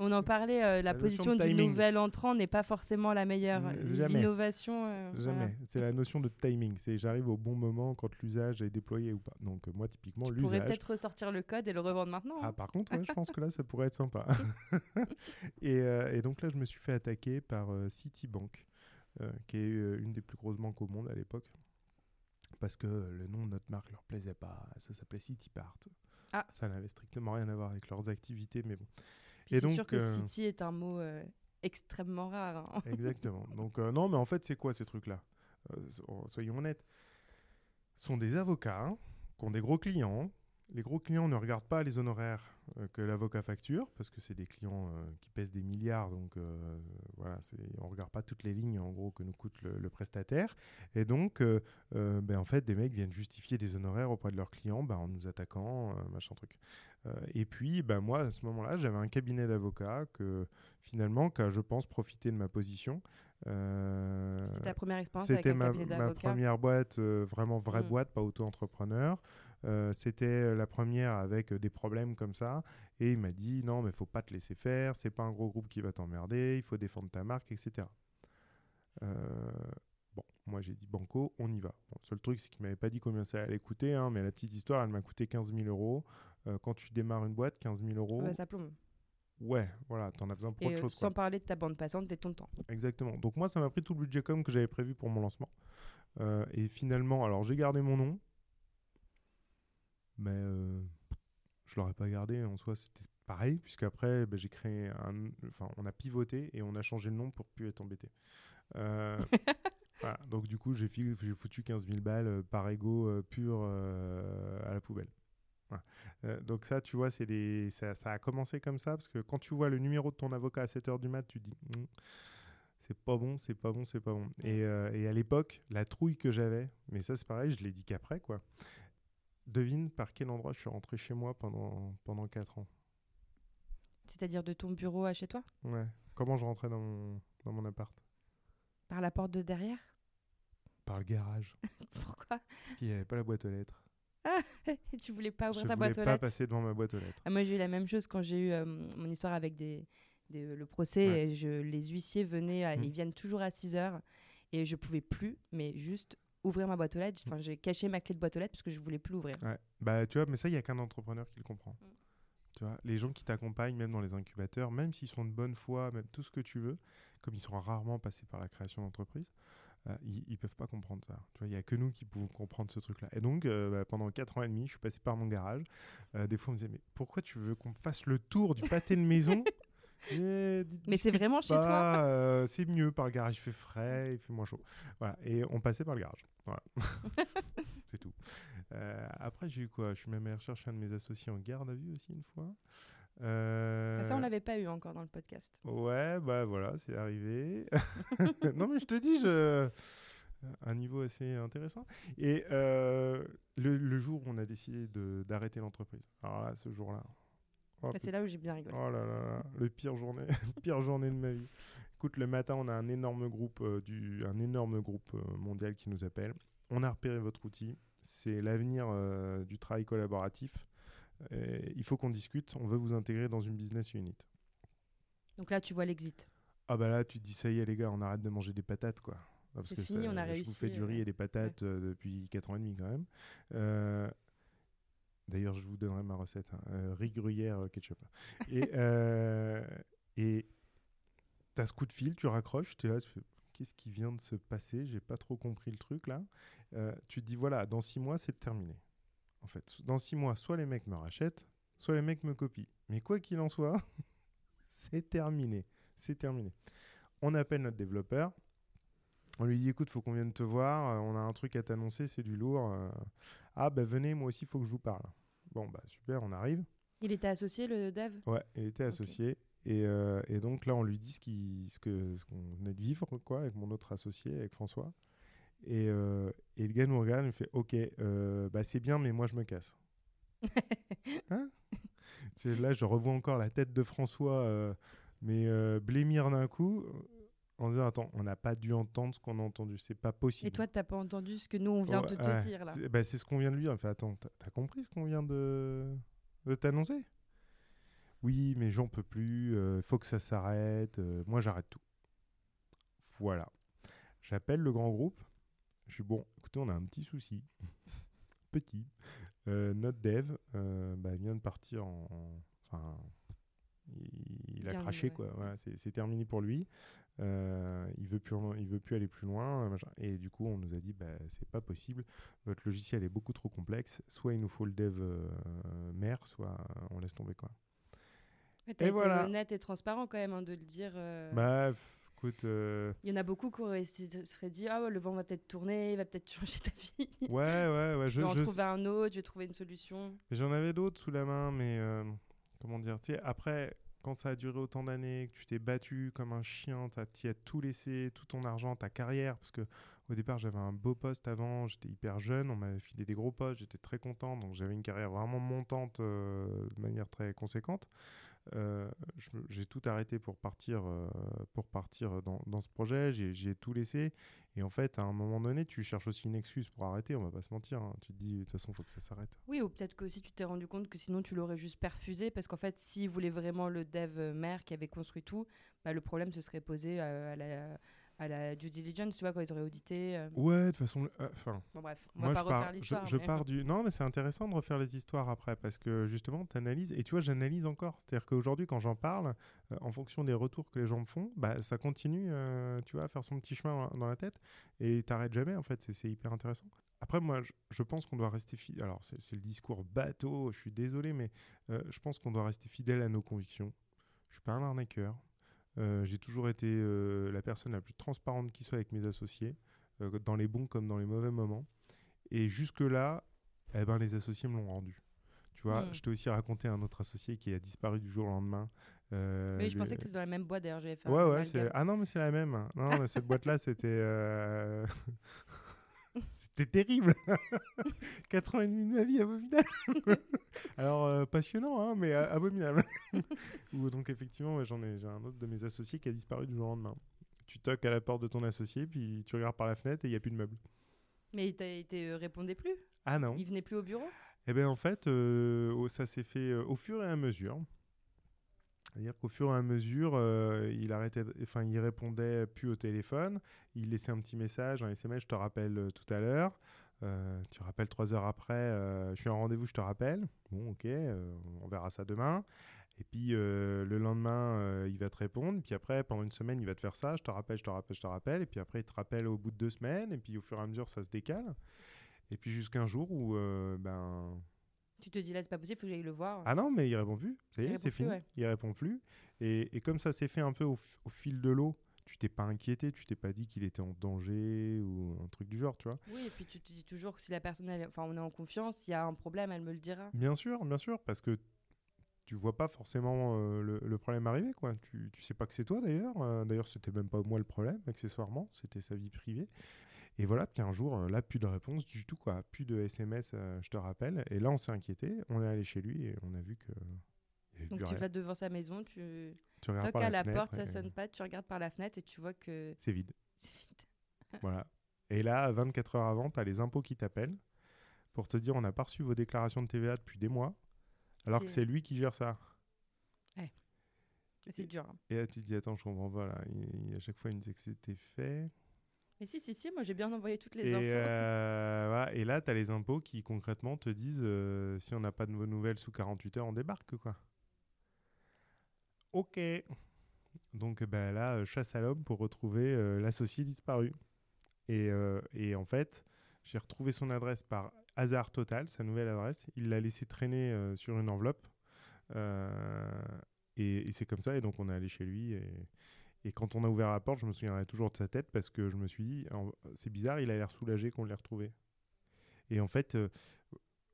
S1: On en parlait, euh, la, position du nouvel entrant n'est pas forcément la meilleure.
S3: Mm, jamais.
S1: L'innovation. euh, voilà.
S3: Jamais. C'est la notion de timing. C'est j'arrive au bon moment quand l'usage est déployé ou pas. Donc euh, moi typiquement
S1: Tu pourrais
S3: l'usage.
S1: peut-être ressortir le code et le revendre maintenant.
S3: Ah
S1: hein.
S3: par contre ouais, je pense que là ça pourrait être sympa. et, euh, et donc là je me suis fait attaquer par euh, Citibank, euh, qui est euh, une des plus grosses banques au monde à l'époque. Parce que le nom de notre marque leur plaisait pas. Ça s'appelait Citipart.
S1: Ah.
S3: Ça n'avait strictement rien à voir avec leurs activités, mais bon.
S1: Puis
S3: et donc,
S1: sûr que
S3: euh,
S1: City est un mot euh, extrêmement rare. hein.
S3: Exactement. Donc, euh, non, mais en fait, c'est quoi ces trucs-là? Euh, so- Soyons honnêtes. Ce sont des avocats hein, qui ont des gros clients. Les gros clients ne regardent pas les honoraires euh, que l'avocat facture, parce que c'est des clients euh, qui pèsent des milliards, donc euh, voilà, on ne regarde pas toutes les lignes en gros que nous coûte le, le prestataire. Et donc, euh, euh, ben, en fait, des mecs viennent justifier des honoraires auprès de leurs clients ben, en nous attaquant, euh, machin truc. Euh, et puis, ben, moi, à ce moment-là, j'avais un cabinet d'avocats que finalement, qui a, je pense, profité de ma position. Euh,
S1: C'était ta première expérience
S3: c'était ma, première boîte, euh, vraiment vraie
S1: Mm.
S3: boîte, pas auto-entrepreneur. Euh, c'était euh, la première avec euh, des problèmes comme ça. Et il m'a dit non, mais faut pas te laisser faire. C'est pas un gros groupe qui va t'emmerder. Il faut défendre ta marque, etc. Euh, bon, moi j'ai dit banco, on y va. Bon, le seul truc, c'est qu'il m'avait pas dit combien ça allait coûter. hein, mais la petite histoire, elle m'a coûté 15 000 euros. Euh, quand tu démarres une boîte, 15 000 euros.
S1: Ah bah, ça plombe.
S3: Ouais, voilà, t'en as besoin pour
S1: Et
S3: autre chose. quoi.
S1: sans parler de ta bande passante et de ton temps.
S3: Exactement. Donc moi, ça m'a pris tout le budget com que j'avais prévu pour mon lancement. Euh, et finalement, alors j'ai gardé mon nom, mais euh, je l'aurais pas gardé. En soi, c'était pareil, puisque après, ben, j'ai créé un, enfin, on a pivoté et on a changé le nom pour plus être embêté. Euh, voilà. Donc du coup, j'ai foutu 15 000 balles euh, par ego euh, pur à la poubelle. Voilà. Euh, donc ça, tu vois, c'est des, ça, ça a commencé comme ça, parce que quand tu vois le numéro de ton avocat à 7h du mat, tu te dis, Hmm, c'est pas bon, c'est pas bon, c'est pas bon. Et, euh, et à l'époque, la trouille que j'avais, mais ça c'est pareil, je l'ai dit qu'après, quoi. Devine par quel endroit je suis rentré chez moi pendant, pendant 4 ans.
S1: C'est-à-dire de ton bureau à chez toi?
S3: Ouais. Comment je rentrais dans mon, dans mon appart?
S1: Par la porte de derrière?
S3: Par le garage.
S1: Pourquoi?
S3: Parce qu'il n'y avait pas la boîte aux lettres.
S1: Et tu voulais pas
S3: je
S1: ouvrir ta
S3: voulais
S1: boîte aux
S3: pas
S1: lettres?
S3: passer devant ma boîte aux lettres.
S1: Ah, Moi, j'ai eu la même chose quand j'ai eu euh, mon histoire avec des, des- le procès.
S3: Ouais.
S1: Et je, les huissiers venaient, à-
S3: Mm.
S1: ils viennent toujours à 6 heures. Et je pouvais plus, mais juste ouvrir ma boîte aux lettres. Enfin, j'ai caché ma clé de boîte aux lettres parce que je voulais plus l'ouvrir.
S3: Ouais. Bah, tu vois, mais ça, il n'y a qu'un entrepreneur qui le comprend.
S1: Mm.
S3: Tu vois, les gens qui t'accompagnent, même dans les incubateurs, même s'ils sont de bonne foi, même tout ce que tu veux, comme ils sont rarement passés par la création d'entreprise, euh, ils, ils peuvent pas comprendre ça. Tu vois, il n'y a que nous qui pouvons comprendre ce truc-là. Et donc, euh, bah, pendant 4 ans et demi, je suis passé par mon garage. Euh, des fois, on me disait, mais pourquoi tu veux qu'on fasse le tour du pâté de maison Eh,
S1: Mais c'est vraiment chez toi
S3: pas, euh, C'est mieux par le garage, il fait frais, il fait moins chaud. Voilà. Et on passait par le garage. Voilà. c'est tout. Euh, après, j'ai eu quoi? Je suis même allé rechercher un de mes associés en garde à vue aussi une fois. Euh,
S1: Ah, Ça, on l'avait pas eu encore dans le podcast.
S3: Ouais, bah voilà, c'est arrivé. non, mais je te dis, je... un niveau assez intéressant. Et euh, le, le jour où on a décidé d'arrêter l'entreprise, alors là, ce jour-là, oh,
S1: Bah, c'est là où j'ai bien rigolé.
S3: Oh là là, là, le pire journée, pire journée de ma vie. Écoute, le matin, on a un énorme groupe, euh, du, un énorme groupe euh, mondial qui nous appelle. On a repéré votre outil. C'est l'avenir euh, du travail collaboratif. Et il faut qu'on discute. On veut vous intégrer dans une business unit.
S1: Donc là, tu vois l'exit.
S3: Ah bah là, tu te dis ça y est les gars, on arrête de manger des patates quoi. Parce que
S1: fini,
S3: ça-
S1: on a
S3: Je
S1: réussi,
S3: vous fais du riz et des patates depuis 4 ans et demi quand même. Euh, D'ailleurs, je vous donnerai ma recette. hein. Euh, riz gruyère euh, ketchup. Et euh, et t'as ce coup de fil, tu raccroches, tu es là, tu fais qu'est-ce qui vient de se passer? J'ai pas trop compris le truc là. Euh, tu te dis voilà, dans 6 mois c'est terminé. En fait, dans 6 mois, soit les mecs me rachètent, soit les mecs me copient. Mais quoi qu'il en soit, c'est terminé. C'est terminé. On appelle notre développeur. On lui dit écoute, faut qu'on vienne te voir, euh, on a un truc à t'annoncer, c'est du lourd. euh. Ah bah venez, moi aussi, faut que je vous parle. Bon bah super, on arrive.
S1: Il était associé, le dev?
S3: Ouais, il était associé. Et, euh, et donc là, on lui dit ce qui- ce que- ce qu'on venait de vivre, quoi, avec mon autre associé, avec François. Et, euh, et le gars nous regarde, il fait Ok, euh, bah c'est bien, mais moi je me casse. Hein? Là, je revois encore la tête de François, mais blémir d'un coup, en disant Attends, on n'a pas dû entendre ce qu'on a entendu, c'est pas possible.
S1: Et toi, t'as pas entendu ce que nous, on vient de
S3: Ouais,
S1: te dire là
S3: C'est bah, c'est ce qu'on vient de lui dire. Fait Attends, t'as compris ce qu'on vient de, de t'annoncer? Oui, mais j'en peux plus. Il faut que ça s'arrête. euh, moi, j'arrête tout. Voilà. J'appelle le grand groupe. Je suis bon. Écoutez, on a un petit souci. petit. Euh, notre dev euh, bah, vient de partir en. en- Enfin. Il, a craché
S1: ouais.
S3: quoi. Voilà, c'est terminé pour lui. Euh, il veut plus, il veut plus aller plus loin. machin. Et du coup, on nous a dit, bah, c'est pas possible. Votre logiciel est beaucoup trop complexe. Soit il nous faut le dev euh, mère, soit euh, on laisse tomber quoi.
S1: Ouais, T'as
S3: Et voilà.
S1: honnête et transparent quand même hein, de le dire. euh.
S3: Bah, écoute, euh,
S1: Il y en a beaucoup qui seraient dit Ah le vent va peut-être tourner, il va peut-être changer ta vie.
S3: ouais, ouais, ouais.
S1: Je
S3: Je,
S1: vais en
S3: je-
S1: trouver un autre, je vais trouver une solution.
S3: J'en avais d'autres sous la main, mais euh, comment dire, tu sais, après, quand ça a duré autant d'années, que tu t'es battu comme un chien, tu as tout laissé, tout ton argent, ta carrière, parce que au départ, j'avais un beau poste avant, j'étais hyper jeune, on m'avait filé des gros postes, j'étais très content, donc j'avais une carrière vraiment montante euh, de manière très conséquente. Euh, j'ai tout arrêté pour partir, euh, pour partir dans, dans ce projet, j'ai tout laissé. Et en fait, à un moment donné, tu cherches aussi une excuse pour arrêter, on va pas se mentir. hein. Tu te dis, de toute façon, il faut que ça s'arrête.
S1: Oui, ou peut-être que aussi tu t'es rendu compte que sinon tu l'aurais juste perfusé, parce qu'en fait, s'il voulait vraiment le dev euh, mère qui avait construit tout, bah, le problème se serait posé à, la, à la due diligence, tu vois, quand ils auraient audité. euh.
S3: Ouais, de toute façon, euh, enfin,
S1: Bon, bref, on
S3: moi
S1: va
S3: je
S1: refaire
S3: pars, je,
S1: l'histoire.
S3: je
S1: mais-
S3: pars du. Non, mais c'est intéressant de refaire les histoires après parce que justement, tu analyses. Et tu vois, j'analyse encore. C'est-à-dire qu'aujourd'hui, quand j'en parle, euh, en fonction des retours que les gens me font, bah, ça continue, tu vois, à faire son petit chemin dans, la tête et t'arrêtes jamais. En fait, c'est- hyper intéressant. Après, moi, je, je pense qu'on doit rester fidèle. Alors, c'est le discours bateau, je suis désolé, mais je pense qu'on doit rester fidèle à nos convictions. Je suis pas un arnaqueur. Euh, J'ai toujours été euh, la personne la plus transparente qui soit avec mes associés, euh, dans les bons comme dans les mauvais moments. Et jusque-là, eh ben, les associés me l'ont rendu. Tu vois,
S1: Mm.
S3: je t'ai aussi raconté un autre associé qui a disparu du jour au lendemain. Euh,
S1: Oui, je pensais que c'était dans la même boîte d'ailleurs, j'avais fait un
S3: Ouais, ouais,
S1: amalgame.
S3: c'est- ah non, mais c'est la même. Non, mais cette boîte-là, c'était. euh, c'était terrible. 4 ans et demi de ma vie abominable. Alors, euh, passionnant, hein, mais euh, abominable. Ou donc, effectivement, ouais, j'en ai, j'ai un autre de mes associés qui a disparu du jour au lendemain. Tu toques à la porte de ton associé, puis tu regardes par la fenêtre et il n'y a plus de meubles.
S1: Mais il, te répondait plus?
S3: Ah non.
S1: Il venait plus au bureau?
S3: Eh bien, en fait, euh, ça s'est fait au fur et à mesure. C'est-à-dire qu'au fur et à mesure, euh, il arrêtait, enfin, il répondait plus au téléphone. Il laissait un petit message, un SMS, je te rappelle euh, tout à l'heure. Euh, tu rappelles trois heures après, euh, je suis en rendez-vous, je te rappelle. Bon, ok, on verra ça demain. Et puis le lendemain, il va te répondre. Puis après, pendant une semaine, il va te faire ça. Je te rappelle, je te rappelle, je te rappelle. Et puis après, il te rappelle au bout de deux semaines. Et puis au fur et à mesure, ça se décale. Et puis jusqu'à un jour où, ben,
S1: Tu te dis là, c'est pas possible, faut que j'aille le voir.
S3: ah non, mais il répond plus. Ça y
S1: Il
S3: est, c'est fini.
S1: ouais.
S3: Il répond plus. Et, et comme ça s'est fait un peu au, fil de l'eau, tu t'es pas inquiété, tu t'es pas dit qu'il était en danger ou un truc du genre, tu vois.
S1: Oui, et puis tu te dis toujours que si la personne, elle- enfin, on est en confiance, s'il y a un problème, elle me le dira.
S3: Bien sûr, bien sûr, parce que tu vois pas forcément euh, le, le problème arriver, quoi. Tu, tu sais pas que c'est toi d'ailleurs. Euh, d'ailleurs, c'était même pas moi le problème, accessoirement, c'était sa vie privée. Et voilà, puis un jour, euh, là, plus de réponse du tout, quoi. Plus de SMS, euh, je te rappelle. Et là, on s'est inquiété, on est allé chez lui et on a vu que.
S1: Donc tu
S3: rien.
S1: vas devant sa maison, tu
S3: Tu regardes
S1: toques à la
S3: fenêtre
S1: porte, ça sonne pas, tu regardes par la fenêtre et tu vois que
S3: C'est vide.
S1: c'est vide.
S3: Voilà. Et là, 24 heures avant, tu as les impôts qui t'appellent pour te dire on n'a pas reçu vos déclarations de TVA depuis des mois, alors que
S1: C'est-
S3: lui qui gère ça.
S1: C'est dur. hein.
S3: Et là, tu te dis attends, je comprends pas. Là. Il- il- à chaque fois, il me disait que c'était fait.
S1: Mais si, si, si, moi j'ai bien envoyé toutes les
S3: Et,
S1: infos.
S3: euh, voilà. Et là, tu as les impôts qui concrètement te disent euh, si on n'a pas de vos nouvelles sous 48 heures, on débarque. quoi. Ok. Donc ben, là, chasse à l'homme pour retrouver euh, l'associé disparu. Et, et en fait, j'ai retrouvé son adresse par hasard total, sa nouvelle adresse. Il l'a laissé traîner sur une enveloppe. Et et c'est comme ça. Et donc, on est allé chez lui. Et, Et quand on a ouvert la porte, je me souviendrai toujours de sa tête parce que je me suis dit, c'est bizarre, il a l'air soulagé qu'on l'ait retrouvé. Et en fait, euh,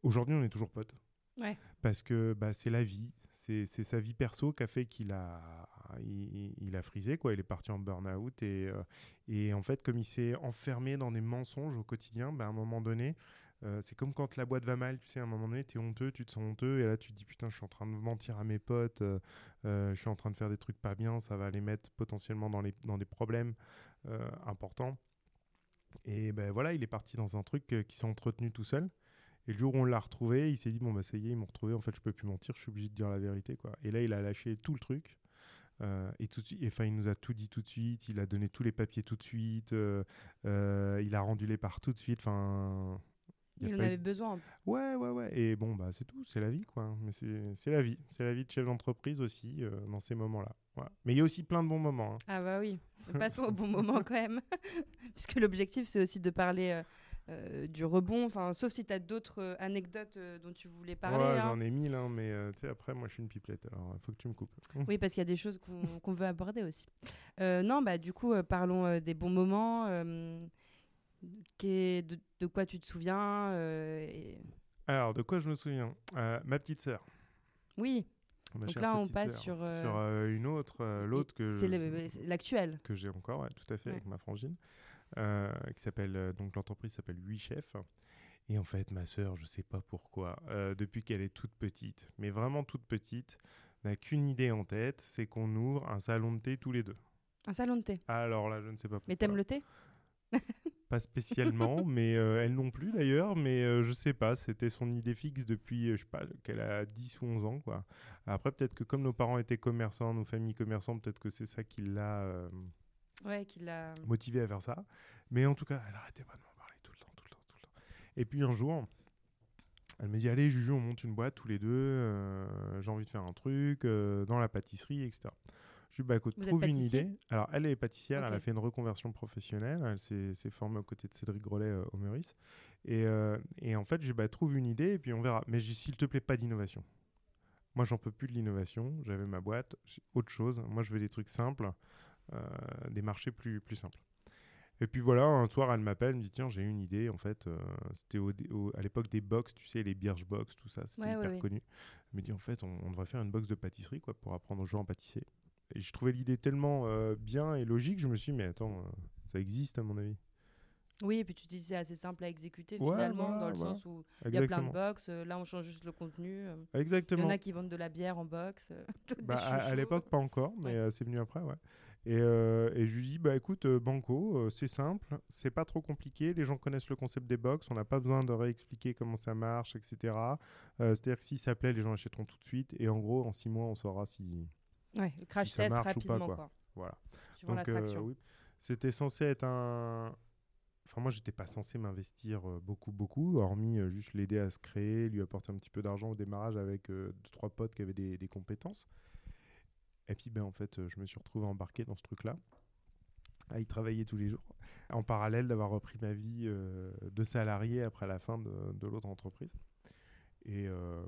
S3: aujourd'hui, on est toujours potes.
S1: Ouais.
S3: Parce que bah, c'est la vie. C'est sa vie perso qui a fait qu'il a, il a frisé, quoi. Il est parti en burn-out. Et, euh, et en fait, comme il s'est enfermé dans des mensonges au quotidien, bah, à un moment donné, euh, c'est comme quand la boîte va mal, tu sais, à un moment donné, tu es honteux, tu te sens honteux, et là, tu te dis, putain, je suis en train de mentir à mes potes, euh, euh, je suis en train de faire des trucs pas bien, ça va les mettre potentiellement dans, les, dans des problèmes importants. Et ben voilà, il est parti dans un truc qui s'est entretenu tout seul. Et le jour où on l'a retrouvé, il s'est dit, bon, bah ça y est, ils m'ont retrouvé, en fait, je peux plus mentir, je suis obligé de dire la vérité, quoi. Et là, il a lâché tout le truc. et tout enfin, il nous a tout dit tout de suite, il a donné tous les papiers tout de suite, il a rendu les parts tout de suite. Enfin,
S1: Il en
S3: eu-
S1: avait besoin.
S3: Ouais, ouais, ouais. Et bon, bah, c'est tout, c'est la vie, quoi. Mais c'est la vie. C'est la vie de chef d'entreprise aussi, euh, dans ces moments-là. Voilà. Mais il y a aussi plein de bons moments. hein.
S1: Ah bah oui, passons au bon moment quand même. Puisque l'objectif, c'est aussi de parler euh, euh, du rebond, enfin, sauf si tu as d'autres euh, anecdotes euh, dont tu voulais parler.
S3: Ouais,
S1: hein.
S3: j'en ai mille, hein, mais tu sais, après, moi, je suis une pipelette, alors il faut que tu me coupes.
S1: Oui, parce qu'il y a des choses qu'on veut aborder aussi. Non, bah du coup, parlons des bons moments. De, de quoi tu te souviens euh, et-
S3: Alors, de quoi je me souviens? Euh, Ma petite sœur.
S1: Oui,
S3: Ma
S1: Donc là, on passe
S3: sœur.
S1: sur, euh,
S3: Sur, euh, une autre, euh, l'autre que
S1: c'est l'actuel.
S3: que j'ai encore, ouais, tout à fait,
S1: Ouais.
S3: avec ma frangine, qui s'appelle donc l'entreprise s'appelle 8 chefs. Et en fait, ma sœur, je sais pas pourquoi, depuis qu'elle est toute petite, mais vraiment toute petite, n'a qu'une idée en tête, c'est qu'on ouvre un salon de thé tous les deux.
S1: Un salon de thé.
S3: Alors là, je ne sais pas pourquoi.
S1: Mais t'aimes le thé?
S3: Pas spécialement, mais euh, elle non plus d'ailleurs, mais euh, je sais pas, c'était son idée fixe depuis, euh, je sais pas, qu'elle a 10 ou 11 ans, quoi. Après, peut-être que comme nos parents étaient commerçants, nos familles commerçantes, peut-être que c'est ça qui l'a euh,
S1: Ouais, qu'il a.
S3: motivé à faire ça. Mais en tout cas, elle arrêtait pas de m'en parler tout le temps, tout le temps, tout le temps. Et puis un jour, elle me dit Allez, Juju, on monte une boîte tous les deux. euh, J'ai envie de faire un truc euh, dans la pâtisserie, etc. Je lui dis Bah écoute,
S1: Vous
S3: trouve une idée. Alors, elle est pâtissière, elle a fait une reconversion professionnelle. Elle s'est s'est formée aux côtés de Cédric Grolet euh, au Meurice. Et, euh, et en fait, je lui dis Bah trouve une idée et puis on verra. Mais s'il te plaît, pas d'innovation. Moi, j'en peux plus de l'innovation. J'avais ma boîte, j'ai autre chose. Moi, je veux des trucs simples, euh, des marchés plus, plus simples. Et puis voilà, un soir, elle m'appelle, elle me dit Tiens, j'ai une idée. En fait, euh, c'était au, au- à l'époque des box, tu sais, les Birchbox, tout ça, c'était
S1: Ouais,
S3: hyper
S1: ouais.
S3: connu. Elle me dit En fait, on, on devrait faire une box de pâtisserie quoi, pour apprendre aux gens à pâtisser. Et je trouvais l'idée tellement euh, bien et logique, je me suis dit Mais attends, euh, ça existe à mon avis.
S1: Oui, et puis tu dis c'est assez simple à exécuter
S3: Ouais,
S1: finalement,
S3: voilà,
S1: dans le
S3: voilà.
S1: sens où il y a plein de
S3: Exactement.
S1: box. euh, là, on change juste le contenu. euh, Il y
S3: Exactement.
S1: en a qui vendent de la bière en box. euh,
S3: Bah, à, l'époque, pas encore, mais
S1: Ouais.
S3: c'est venu après, ouais. Et, et je lui dis, bah écoute, Banco, c'est simple, c'est pas trop compliqué, les gens connaissent le concept des box, on n'a pas besoin de réexpliquer comment ça marche, etc. C'est-à-dire que si ça plaît, les gens achèteront tout de suite, et en gros, en six mois, on saura si.
S1: Ouais, le crash
S3: si
S1: test
S3: ou pas,
S1: rapidement,
S3: quoi.
S1: quoi.
S3: Voilà.
S1: Suivant
S3: Donc, euh, oui. C'était censé être un. Enfin, moi, j'étais pas censé m'investir euh, beaucoup, beaucoup, hormis euh, juste l'aider à se créer, lui apporter un petit peu d'argent au démarrage avec euh, deux, trois potes qui avaient des, des compétences. Et puis, ben, en fait, je me suis retrouvé embarqué dans ce truc-là, à y travailler tous les jours, en parallèle d'avoir repris ma vie euh, de salarié après la fin de, de l'autre entreprise. Et euh,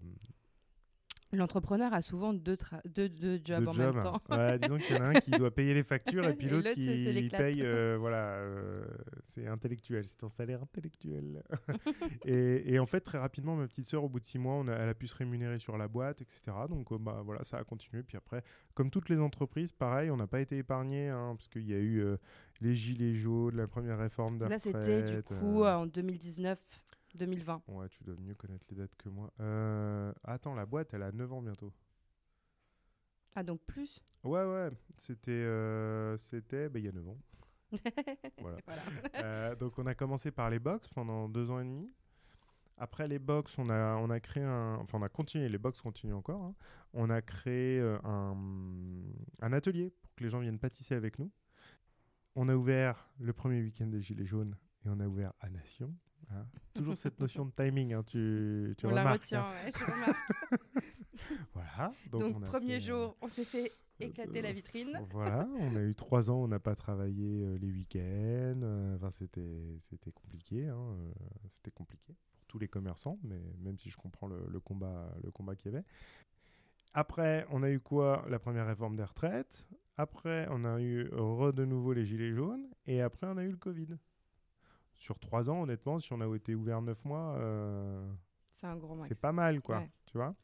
S1: L'entrepreneur a souvent deux, deux, deux jobs en même temps.
S3: Disons qu'il y en a un qui doit payer les factures et puis l'autre qui paye. Euh, voilà, euh, c'est intellectuel, c'est un salaire intellectuel. et, en fait, très rapidement, ma petite sœur, au bout de six mois, elle a pu se rémunérer sur la boîte, etc. Donc euh, bah, voilà, ça a continué. Puis après, comme toutes les entreprises, pareil, on n'a pas été épargnés hein, parce qu'il y a eu les gilets jaunes, la première réforme de
S1: Là, c'était du coup en 2019. 2020.
S3: Ouais, tu dois mieux connaître les dates que moi. Euh, attends, la boîte, elle a 9 ans bientôt.
S1: Ah, donc plus?
S3: Ouais, ouais. C'était euh, c'était bah, il y a 9 ans. voilà. Euh, donc, on a commencé par les box pendant 2 ans et demi. Après les box, on a, on a créé un. Enfin, on a continué, les box continuent encore. Hein. On a créé un, un atelier pour que les gens viennent pâtisser avec nous. On a ouvert le premier week-end des Gilets jaunes et on a ouvert à Nation hein. Toujours cette notion de timing, hein, tu, tu
S1: on la
S3: remarques.
S1: retient,
S3: hein.
S1: ouais, je remarque.
S3: Voilà.
S1: Donc,
S3: on
S1: premier
S3: fait, euh,
S1: jour, on s'est fait éclater
S3: euh,
S1: la vitrine.
S3: Voilà, on a eu trois ans, on n'a pas travaillé euh, les week-ends. euh, Enfin, c'était c'était compliqué. hein, euh, c'était compliqué pour tous les commerçants, mais même si je comprends le, le combat le combat qu'il y avait. Après, on a eu quoi? La première réforme des retraites. Après, on a eu re de nouveau les gilets jaunes. Et après, on a eu le Covid. Sur trois ans, honnêtement, si on a été ouvert neuf mois, euh,
S1: c'est un gros max.
S3: c'est pas mal, quoi.
S1: Ouais.
S3: Tu vois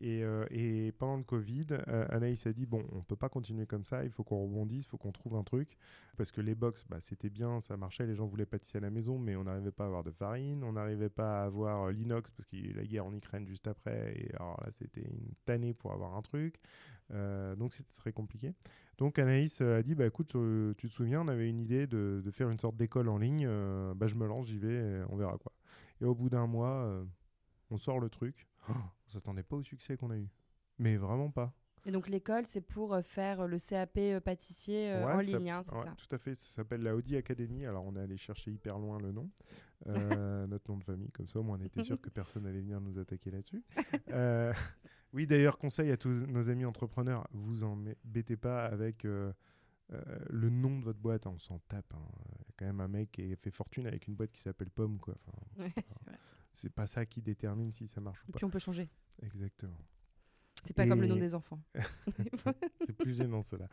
S3: et, euh, et pendant le Covid, euh, Anaïs a dit bon, on peut pas continuer comme ça, il faut qu'on rebondisse, il faut qu'on trouve un truc. Parce que les box, bah, c'était bien, ça marchait, les gens voulaient pâtisser à la maison, mais on n'arrivait pas à avoir de farine, on n'arrivait pas à avoir euh, l'inox parce qu'il y a eu la guerre en Ukraine juste après. Et alors là, c'était une tannée pour avoir un truc. Donc c'était très compliqué. Donc Anaïs a dit bah écoute, tu te souviens, on avait une idée de, de faire une sorte d'école en ligne. bah je me lance, j'y vais, on verra quoi. Et au bout d'un mois, on sort le truc. Oh, on s'attendait pas au succès qu'on a eu. Mais vraiment pas.
S1: Et donc l'école, c'est pour euh, faire le CAP euh, pâtissier euh,
S3: Ouais,
S1: en ligne, hein, c'est
S3: Ouais,
S1: ça
S3: Tout à fait, ça s'appelle la Audi Academy. Alors on est allé chercher hyper loin le nom, euh, notre nom de famille, comme ça au moins on était sûr que personne n'allait venir nous attaquer là-dessus. Euh, oui, d'ailleurs, conseil à tous nos amis entrepreneurs, vous embêtez pas avec euh, euh, le nom de votre boîte, hein, on s'en tape. hein. Il y a quand même un mec qui a fait fortune avec une boîte qui s'appelle Pomme, quoi. Enfin,
S1: Ouais, c'est
S3: pas ça qui détermine si ça marche ou
S1: Et
S3: pas.
S1: puis on peut changer.
S3: Exactement.
S1: C'est pas comme le nom
S3: Et-
S1: des enfants.
S3: C'est plus gênant cela.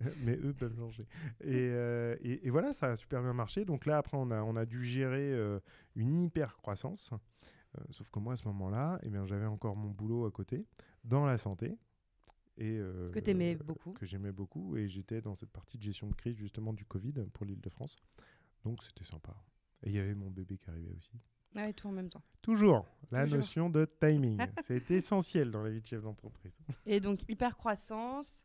S3: Mais eux peuvent changer. Et, euh, et- et voilà, ça a super bien marché. Donc là, après, on a, on a dû gérer euh, une hyper croissance. Euh, sauf que moi, à ce moment-là, eh j'avais encore mon boulot à côté, dans la santé. Et,
S1: Que t'aimais beaucoup.
S3: Que j'aimais beaucoup. Et j'étais dans cette partie de gestion de crise, justement, du Covid pour l'île de France. Donc c'était sympa. Et il y avait mon bébé qui arrivait aussi.
S1: Ouais, tout en même temps.
S3: Toujours, la
S1: Toujours.
S3: notion de timing. C'est essentiel dans la vie de chef d'entreprise.
S1: Et donc, hyper croissance.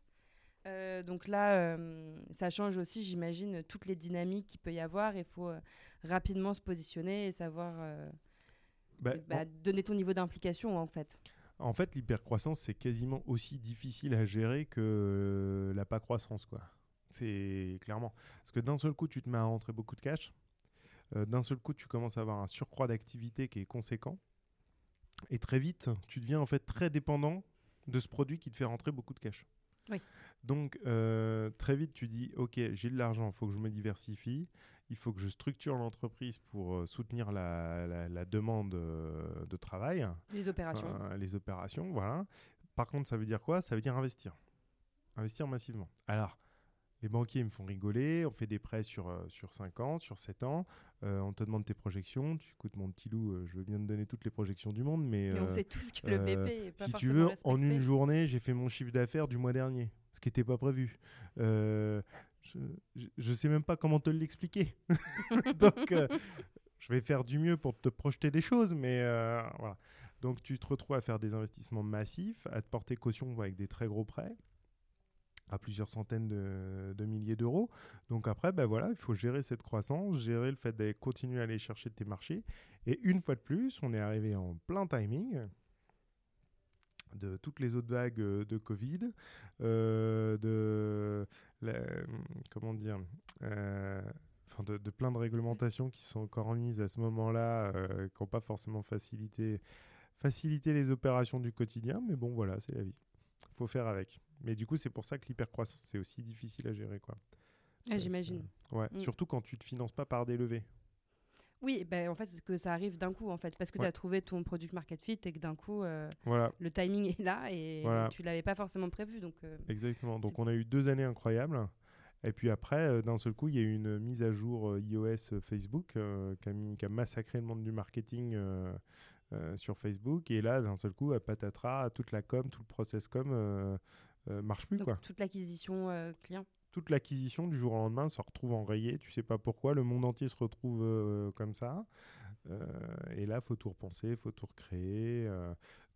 S1: Euh, donc là, euh, ça change aussi, j'imagine, toutes les dynamiques qu'il peut y avoir. Il faut euh, rapidement se positionner et savoir
S3: Bah,
S1: bah, donner ton niveau d'implication, en fait.
S3: En fait, l'hypercroissance, c'est quasiment aussi difficile à gérer que la pas croissance, quoi. C'est clairement. Parce que d'un seul coup, tu te mets à rentrer beaucoup de cash. Euh, d'un seul coup, tu commences à avoir un surcroît d'activité qui est conséquent. Et très vite, tu deviens en fait très dépendant de ce produit qui te fait rentrer beaucoup de cash.
S1: Oui.
S3: Donc, euh, très vite, tu dis, OK, j'ai de l'argent, il faut que je me diversifie. Il faut que je structure l'entreprise pour euh, soutenir la, la- la demande euh, de travail.
S1: Les opérations.
S3: Enfin, les opérations, voilà. Par contre, ça veut dire quoi? Ça veut dire investir. Investir massivement. Alors, les banquiers me font rigoler, on fait des prêts sur, euh, sur 5 ans, sur 7 ans, euh, on te demande tes projections, tu écoutes mon petit loup, euh, je veux bien te donner toutes les projections du monde, mais,
S1: Mais on
S3: euh,
S1: sait tous que le
S3: euh,
S1: bébé est pas
S3: si tu veux, en une journée, j'ai fait mon chiffre d'affaires du mois dernier, ce qui n'était pas prévu. Euh, je ne sais même pas comment te l'expliquer. Donc, euh, je vais faire du mieux pour te projeter des choses, mais euh, voilà. Donc, tu te retrouves à faire des investissements massifs, à te porter caution avec des très gros prêts à plusieurs centaines de, milliers d'euros. Donc après, ben voilà, il faut gérer cette croissance, gérer le fait d'aller continuer à aller chercher tes marchés. Et une fois de plus, on est arrivé en plein timing de toutes les autres vagues euh, de Covid, euh, de comment dire, euh, enfin de, plein de réglementations qui sont encore mises à ce moment-là, qui n'ont pas forcément facilité, facilité les opérations du quotidien, mais bon voilà, c'est la vie. faut faire avec. Mais du coup, c'est pour ça que l'hypercroissance, c'est aussi difficile à gérer. Quoi.
S1: Ah, J'imagine.
S3: que- ouais,
S1: Mm.
S3: Surtout quand tu te finances pas par des levées.
S1: Oui, ben, en fait, c'est que ça arrive d'un coup, en fait, parce que tu
S3: Ouais.
S1: as trouvé ton product market fit et que d'un coup, euh,
S3: Voilà,
S1: le timing est là et
S3: Voilà.
S1: tu l'avais pas forcément prévu. Donc, euh,
S3: exactement. Donc on a eu deux années incroyables. Et puis après, euh, d'un seul coup, il y a eu une mise à jour iOS Facebook qui, a mis- qui a massacré le monde du marketing sur Facebook. Et là, d'un seul coup, à patatras, toute la com, tout le process com euh, marche plus.
S1: donc
S3: quoi.
S1: toute l'acquisition euh, client.
S3: toute l'acquisition du jour au lendemain se retrouve enrayée. Tu sais pas pourquoi. Le monde entier se retrouve euh, comme ça. Et là, faut tout repenser, faut tout recréer.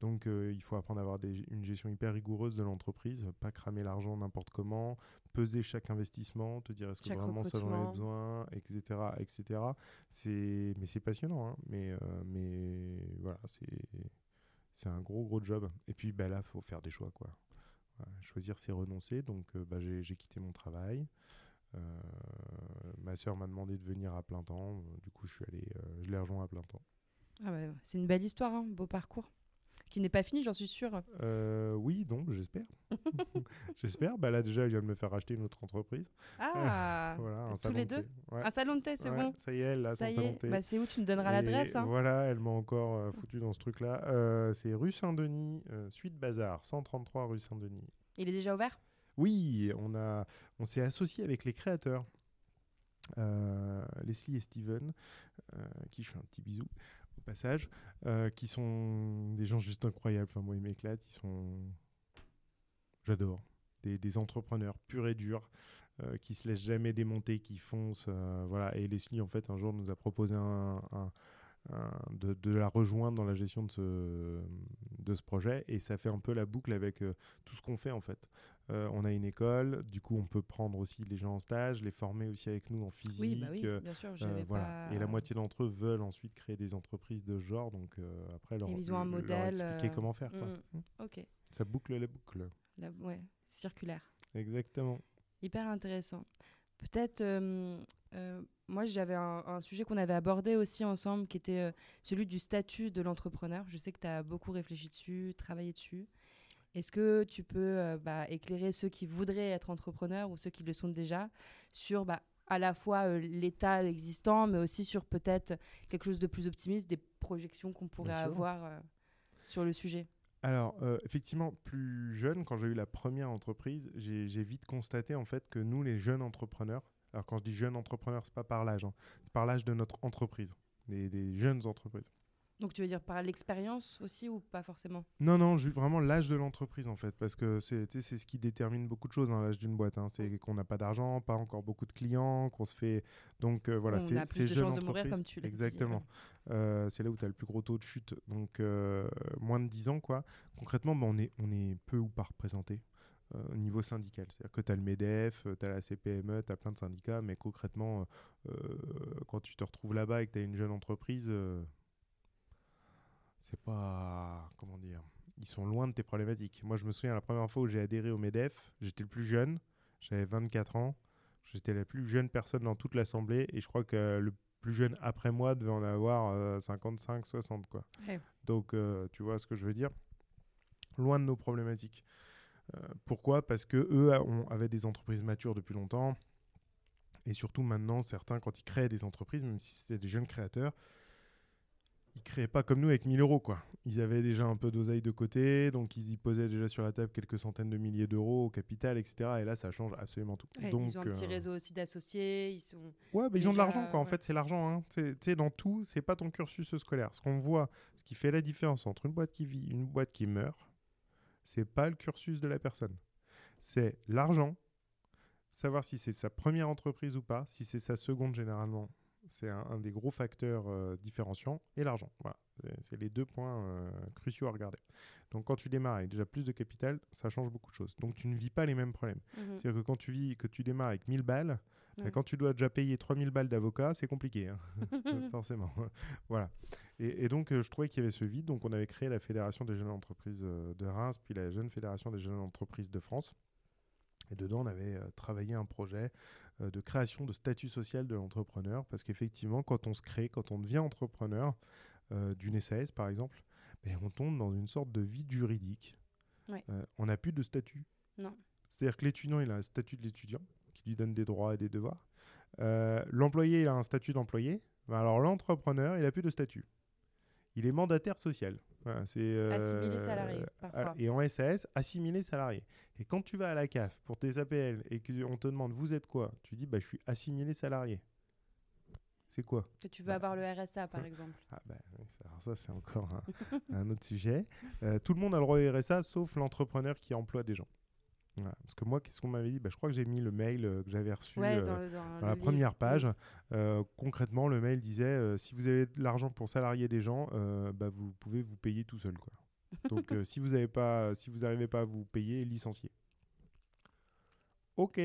S3: donc, il faut apprendre à avoir des- une gestion hyper rigoureuse de l'entreprise, pas cramer l'argent n'importe comment, peser chaque investissement, te dire est-ce que
S1: Chaque
S3: vraiment ça j'en ai besoin, etc., etc. C'est, mais c'est passionnant. hein. Mais, mais voilà, c'est, c'est un gros gros job. Et puis, bah là, faut faire des choix, quoi. Choisir, c'est renoncer. Donc, euh, bah, j'ai, quitté mon travail. Euh, ma sœur m'a demandé de venir à plein temps. Du coup, je suis allé, euh, je l'ai rejoint à plein temps.
S1: Ah c'est une belle histoire, hein, beau parcours. qui n'est pas fini, j'en suis sûre.
S3: Euh, oui, donc j'espère. J'espère. Bah là déjà, il vient de me faire racheter une autre entreprise.
S1: Ah,
S3: Voilà, un
S1: tous
S3: salon
S1: les
S3: de
S1: deux.
S3: Ouais.
S1: un salon de thé, c'est
S3: Ouais,
S1: bon.
S3: Ça y est, là,
S1: Ça
S3: son
S1: y
S3: salon de
S1: est,
S3: thé.
S1: bah, c'est où tu me donneras l'adresse hein.
S3: Voilà, elle m'a encore euh, foutu dans ce truc-là. Euh, c'est rue Saint-Denis, euh, suite Bazar, 133 rue Saint-Denis.
S1: Il est déjà ouvert?
S3: Oui, on, a, on s'est associé avec les créateurs. Leslie et Steven, qui je fais un petit bisou au passage, euh, qui sont des gens juste incroyables. Enfin, moi, ils m'éclatent. Ils sont. J'adore. Des, des entrepreneurs purs et durs, euh, qui se laissent jamais démonter, qui foncent. euh, voilà. Et Leslie, en fait, un jour, nous a proposé un- un- un- de, de la rejoindre dans la gestion de ce, de ce projet. Et ça fait un peu la boucle avec euh, tout ce qu'on fait, en fait. On a une école, du coup, on peut prendre aussi les gens en stage, les former aussi avec nous en physique.
S1: Oui, bah oui,
S3: euh,
S1: bien sûr.
S3: voilà.
S1: pas-
S3: Et la moitié d'entre eux veulent ensuite créer des entreprises de ce genre. Donc après, leur,
S1: ils ont un
S3: leur
S1: modèle,
S3: expliquer comment faire. quoi.
S1: Mm. Ok,
S3: Ça boucle la boucle.
S1: La- ouais, circulaire.
S3: Exactement.
S1: Hyper intéressant. Peut-être, euh, euh, moi j'avais un, un sujet qu'on avait abordé aussi ensemble, qui était euh, celui du statut de l'entrepreneur. Je sais que tu as beaucoup réfléchi dessus, travaillé dessus. Est-ce que tu peux bah, éclairer ceux qui voudraient être entrepreneurs ou ceux qui le sont déjà sur bah, à la fois l'état existant, mais aussi sur peut-être quelque chose de plus optimiste, des projections qu'on pourrait avoir sur le sujet?
S3: Alors, euh, effectivement, plus jeune, quand j'ai eu la première entreprise, j'ai vite constaté en fait que nous, les jeunes entrepreneurs, alors quand je dis jeunes entrepreneurs, c'est pas par l'âge, hein, c'est par l'âge de notre entreprise, des jeunes entreprises.
S1: Donc tu veux dire par l'expérience aussi ou pas forcément?
S3: Non, non, vraiment l'âge de l'entreprise en fait, parce que c'est ce qui détermine beaucoup de choses, hein, l'âge d'une boîte. hein. C'est qu'on n'a pas d'argent, pas encore beaucoup de clients, qu'on se fait. Donc euh, voilà,
S1: On
S3: c'est
S1: a plus
S3: c'est
S1: de
S3: jeune
S1: chances de mourir,
S3: entreprise.
S1: comme tu l'as
S3: Exactement. Euh, c'est là où tu as le plus gros taux de chute. Donc euh, moins de 10 ans, quoi. Concrètement, bah, on, est, on est peu ou pas représenté. au niveau syndical. C'est-à-dire que tu as le MEDEF, tu as la CPME, tu as plein de syndicats, mais concrètement, quand tu te retrouves là-bas et que tu as une jeune entreprise, c'est pas. Comment dire Ils sont loin de tes problématiques. Moi, je me souviens la première fois où j'ai adhéré au MEDEF, j'étais le plus jeune, j'avais 24 ans, j'étais la plus jeune personne dans toute l'Assemblée, et je crois que le plus jeune après moi devait en avoir euh, 55, 60, quoi. Donc, euh, tu vois ce que je veux dire? Loin de nos problématiques. Euh, pourquoi? Parce que eux ont- avaient des entreprises matures depuis longtemps. Et surtout maintenant, certains, quand ils créent des entreprises, même si c'était des jeunes créateurs, ils créaient pas comme nous avec 1000 euros. Quoi. Ils avaient déjà un peu d'oseille de côté, donc ils y posaient déjà sur la table quelques centaines de milliers d'euros au capital, etc. Et là, ça change absolument tout.
S1: Ouais,
S3: donc,
S1: ils ont un petit
S3: euh,
S1: réseau aussi d'associés, ils sont...
S3: Ouais, bah, ils ont de
S1: Déjà,
S3: l'argent, quoi. En
S1: ouais.
S3: fait, c'est l'argent. Hein. Tu sais- dans tout, c'est pas ton cursus scolaire. Ce qu'on voit, ce qui fait la différence entre une boîte qui vit et une boîte qui meurt, c'est pas le cursus de la personne. C'est l'argent, savoir si c'est sa première entreprise ou pas, si c'est sa seconde généralement. C'est un, un des gros facteurs euh, différenciants et l'argent. Voilà. C'est- les deux points euh, cruciaux à regarder. Donc, quand tu démarres avec déjà plus de capital, ça change beaucoup de choses. Donc, tu ne vis pas les mêmes problèmes.
S1: Mhm.
S3: C'est-à-dire que quand tu vis, que tu démarres avec 1000 balles, bah,
S1: Ouais.
S3: quand tu dois déjà payer 3000 balles d'avocat, c'est compliqué, hein. forcément. voilà. Et, et donc, euh, je trouvais qu'il y avait ce vide. Donc, on avait créé la Fédération des jeunes entreprises euh, de Reims, puis la Jeune Fédération des jeunes entreprises de France. Et dedans, on avait euh, travaillé un projet de création de statut social de l'entrepreneur. Parce qu'effectivement, quand on se crée, quand on devient entrepreneur euh, d'une SAS, par exemple, ben, on tombe dans une sorte de vide juridique.
S1: Ouais.
S3: Euh, on n'a plus de statut.
S1: Non.
S3: C'est-à-dire que l'étudiant, il a un statut de l'étudiant qui lui donne des droits et des devoirs. Euh, L'employé, il a un statut d'employé. Ben alors l'entrepreneur, il n'a plus de statut. Il est mandataire social. Voilà, c'est, euh,
S1: Assimilé salarié, parfois.
S3: Et en SAS, assimilé salarié. Et quand tu vas à la CAF pour tes APL et qu'on te demande vous êtes quoi, tu dis bah, je suis assimilé salarié. C'est quoi?
S1: Que tu veux
S3: Bah.
S1: avoir le RSA, par exemple.
S3: ah bah, alors ça c'est encore un, un autre sujet. Euh, tout le monde a le droit au RSA sauf l'entrepreneur qui emploie des gens. Parce que moi, qu'est-ce qu'on m'avait dit? Bah, Je crois que j'ai mis le mail euh, que j'avais reçu
S1: Ouais,
S3: euh,
S1: dans,
S3: la
S1: livre.
S3: première page.
S1: Oui.
S3: Euh, concrètement, le mail disait si vous avez de l'argent pour salarier des gens, bah, vous pouvez vous payer tout seul. Quoi. Donc si vous n'arrivez pas, si vous pas à vous payer, licenciez. Ok.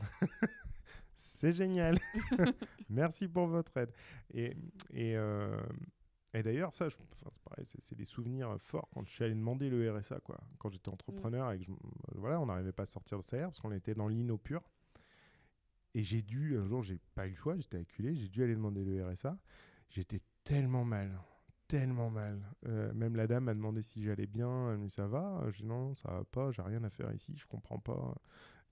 S3: C'est génial. Merci pour votre aide. Et, et, et d'ailleurs, ça, c'est des souvenirs forts quand je suis allé demander le RSA, quoi. Quand j'étais entrepreneur et que voilà, on n'arrivait pas à sortir le salaire parce qu'on était dans l'INO pur. Et j'ai dû, un jour, j'ai pas eu le choix, j'étais acculé, j'ai dû aller demander le RSA. J'étais tellement mal, tellement mal. Euh, même la dame m'a demandé si j'allais bien. Elle me dit ça va? Je dis non, ça va pas. J'ai rien à faire ici. Je comprends pas.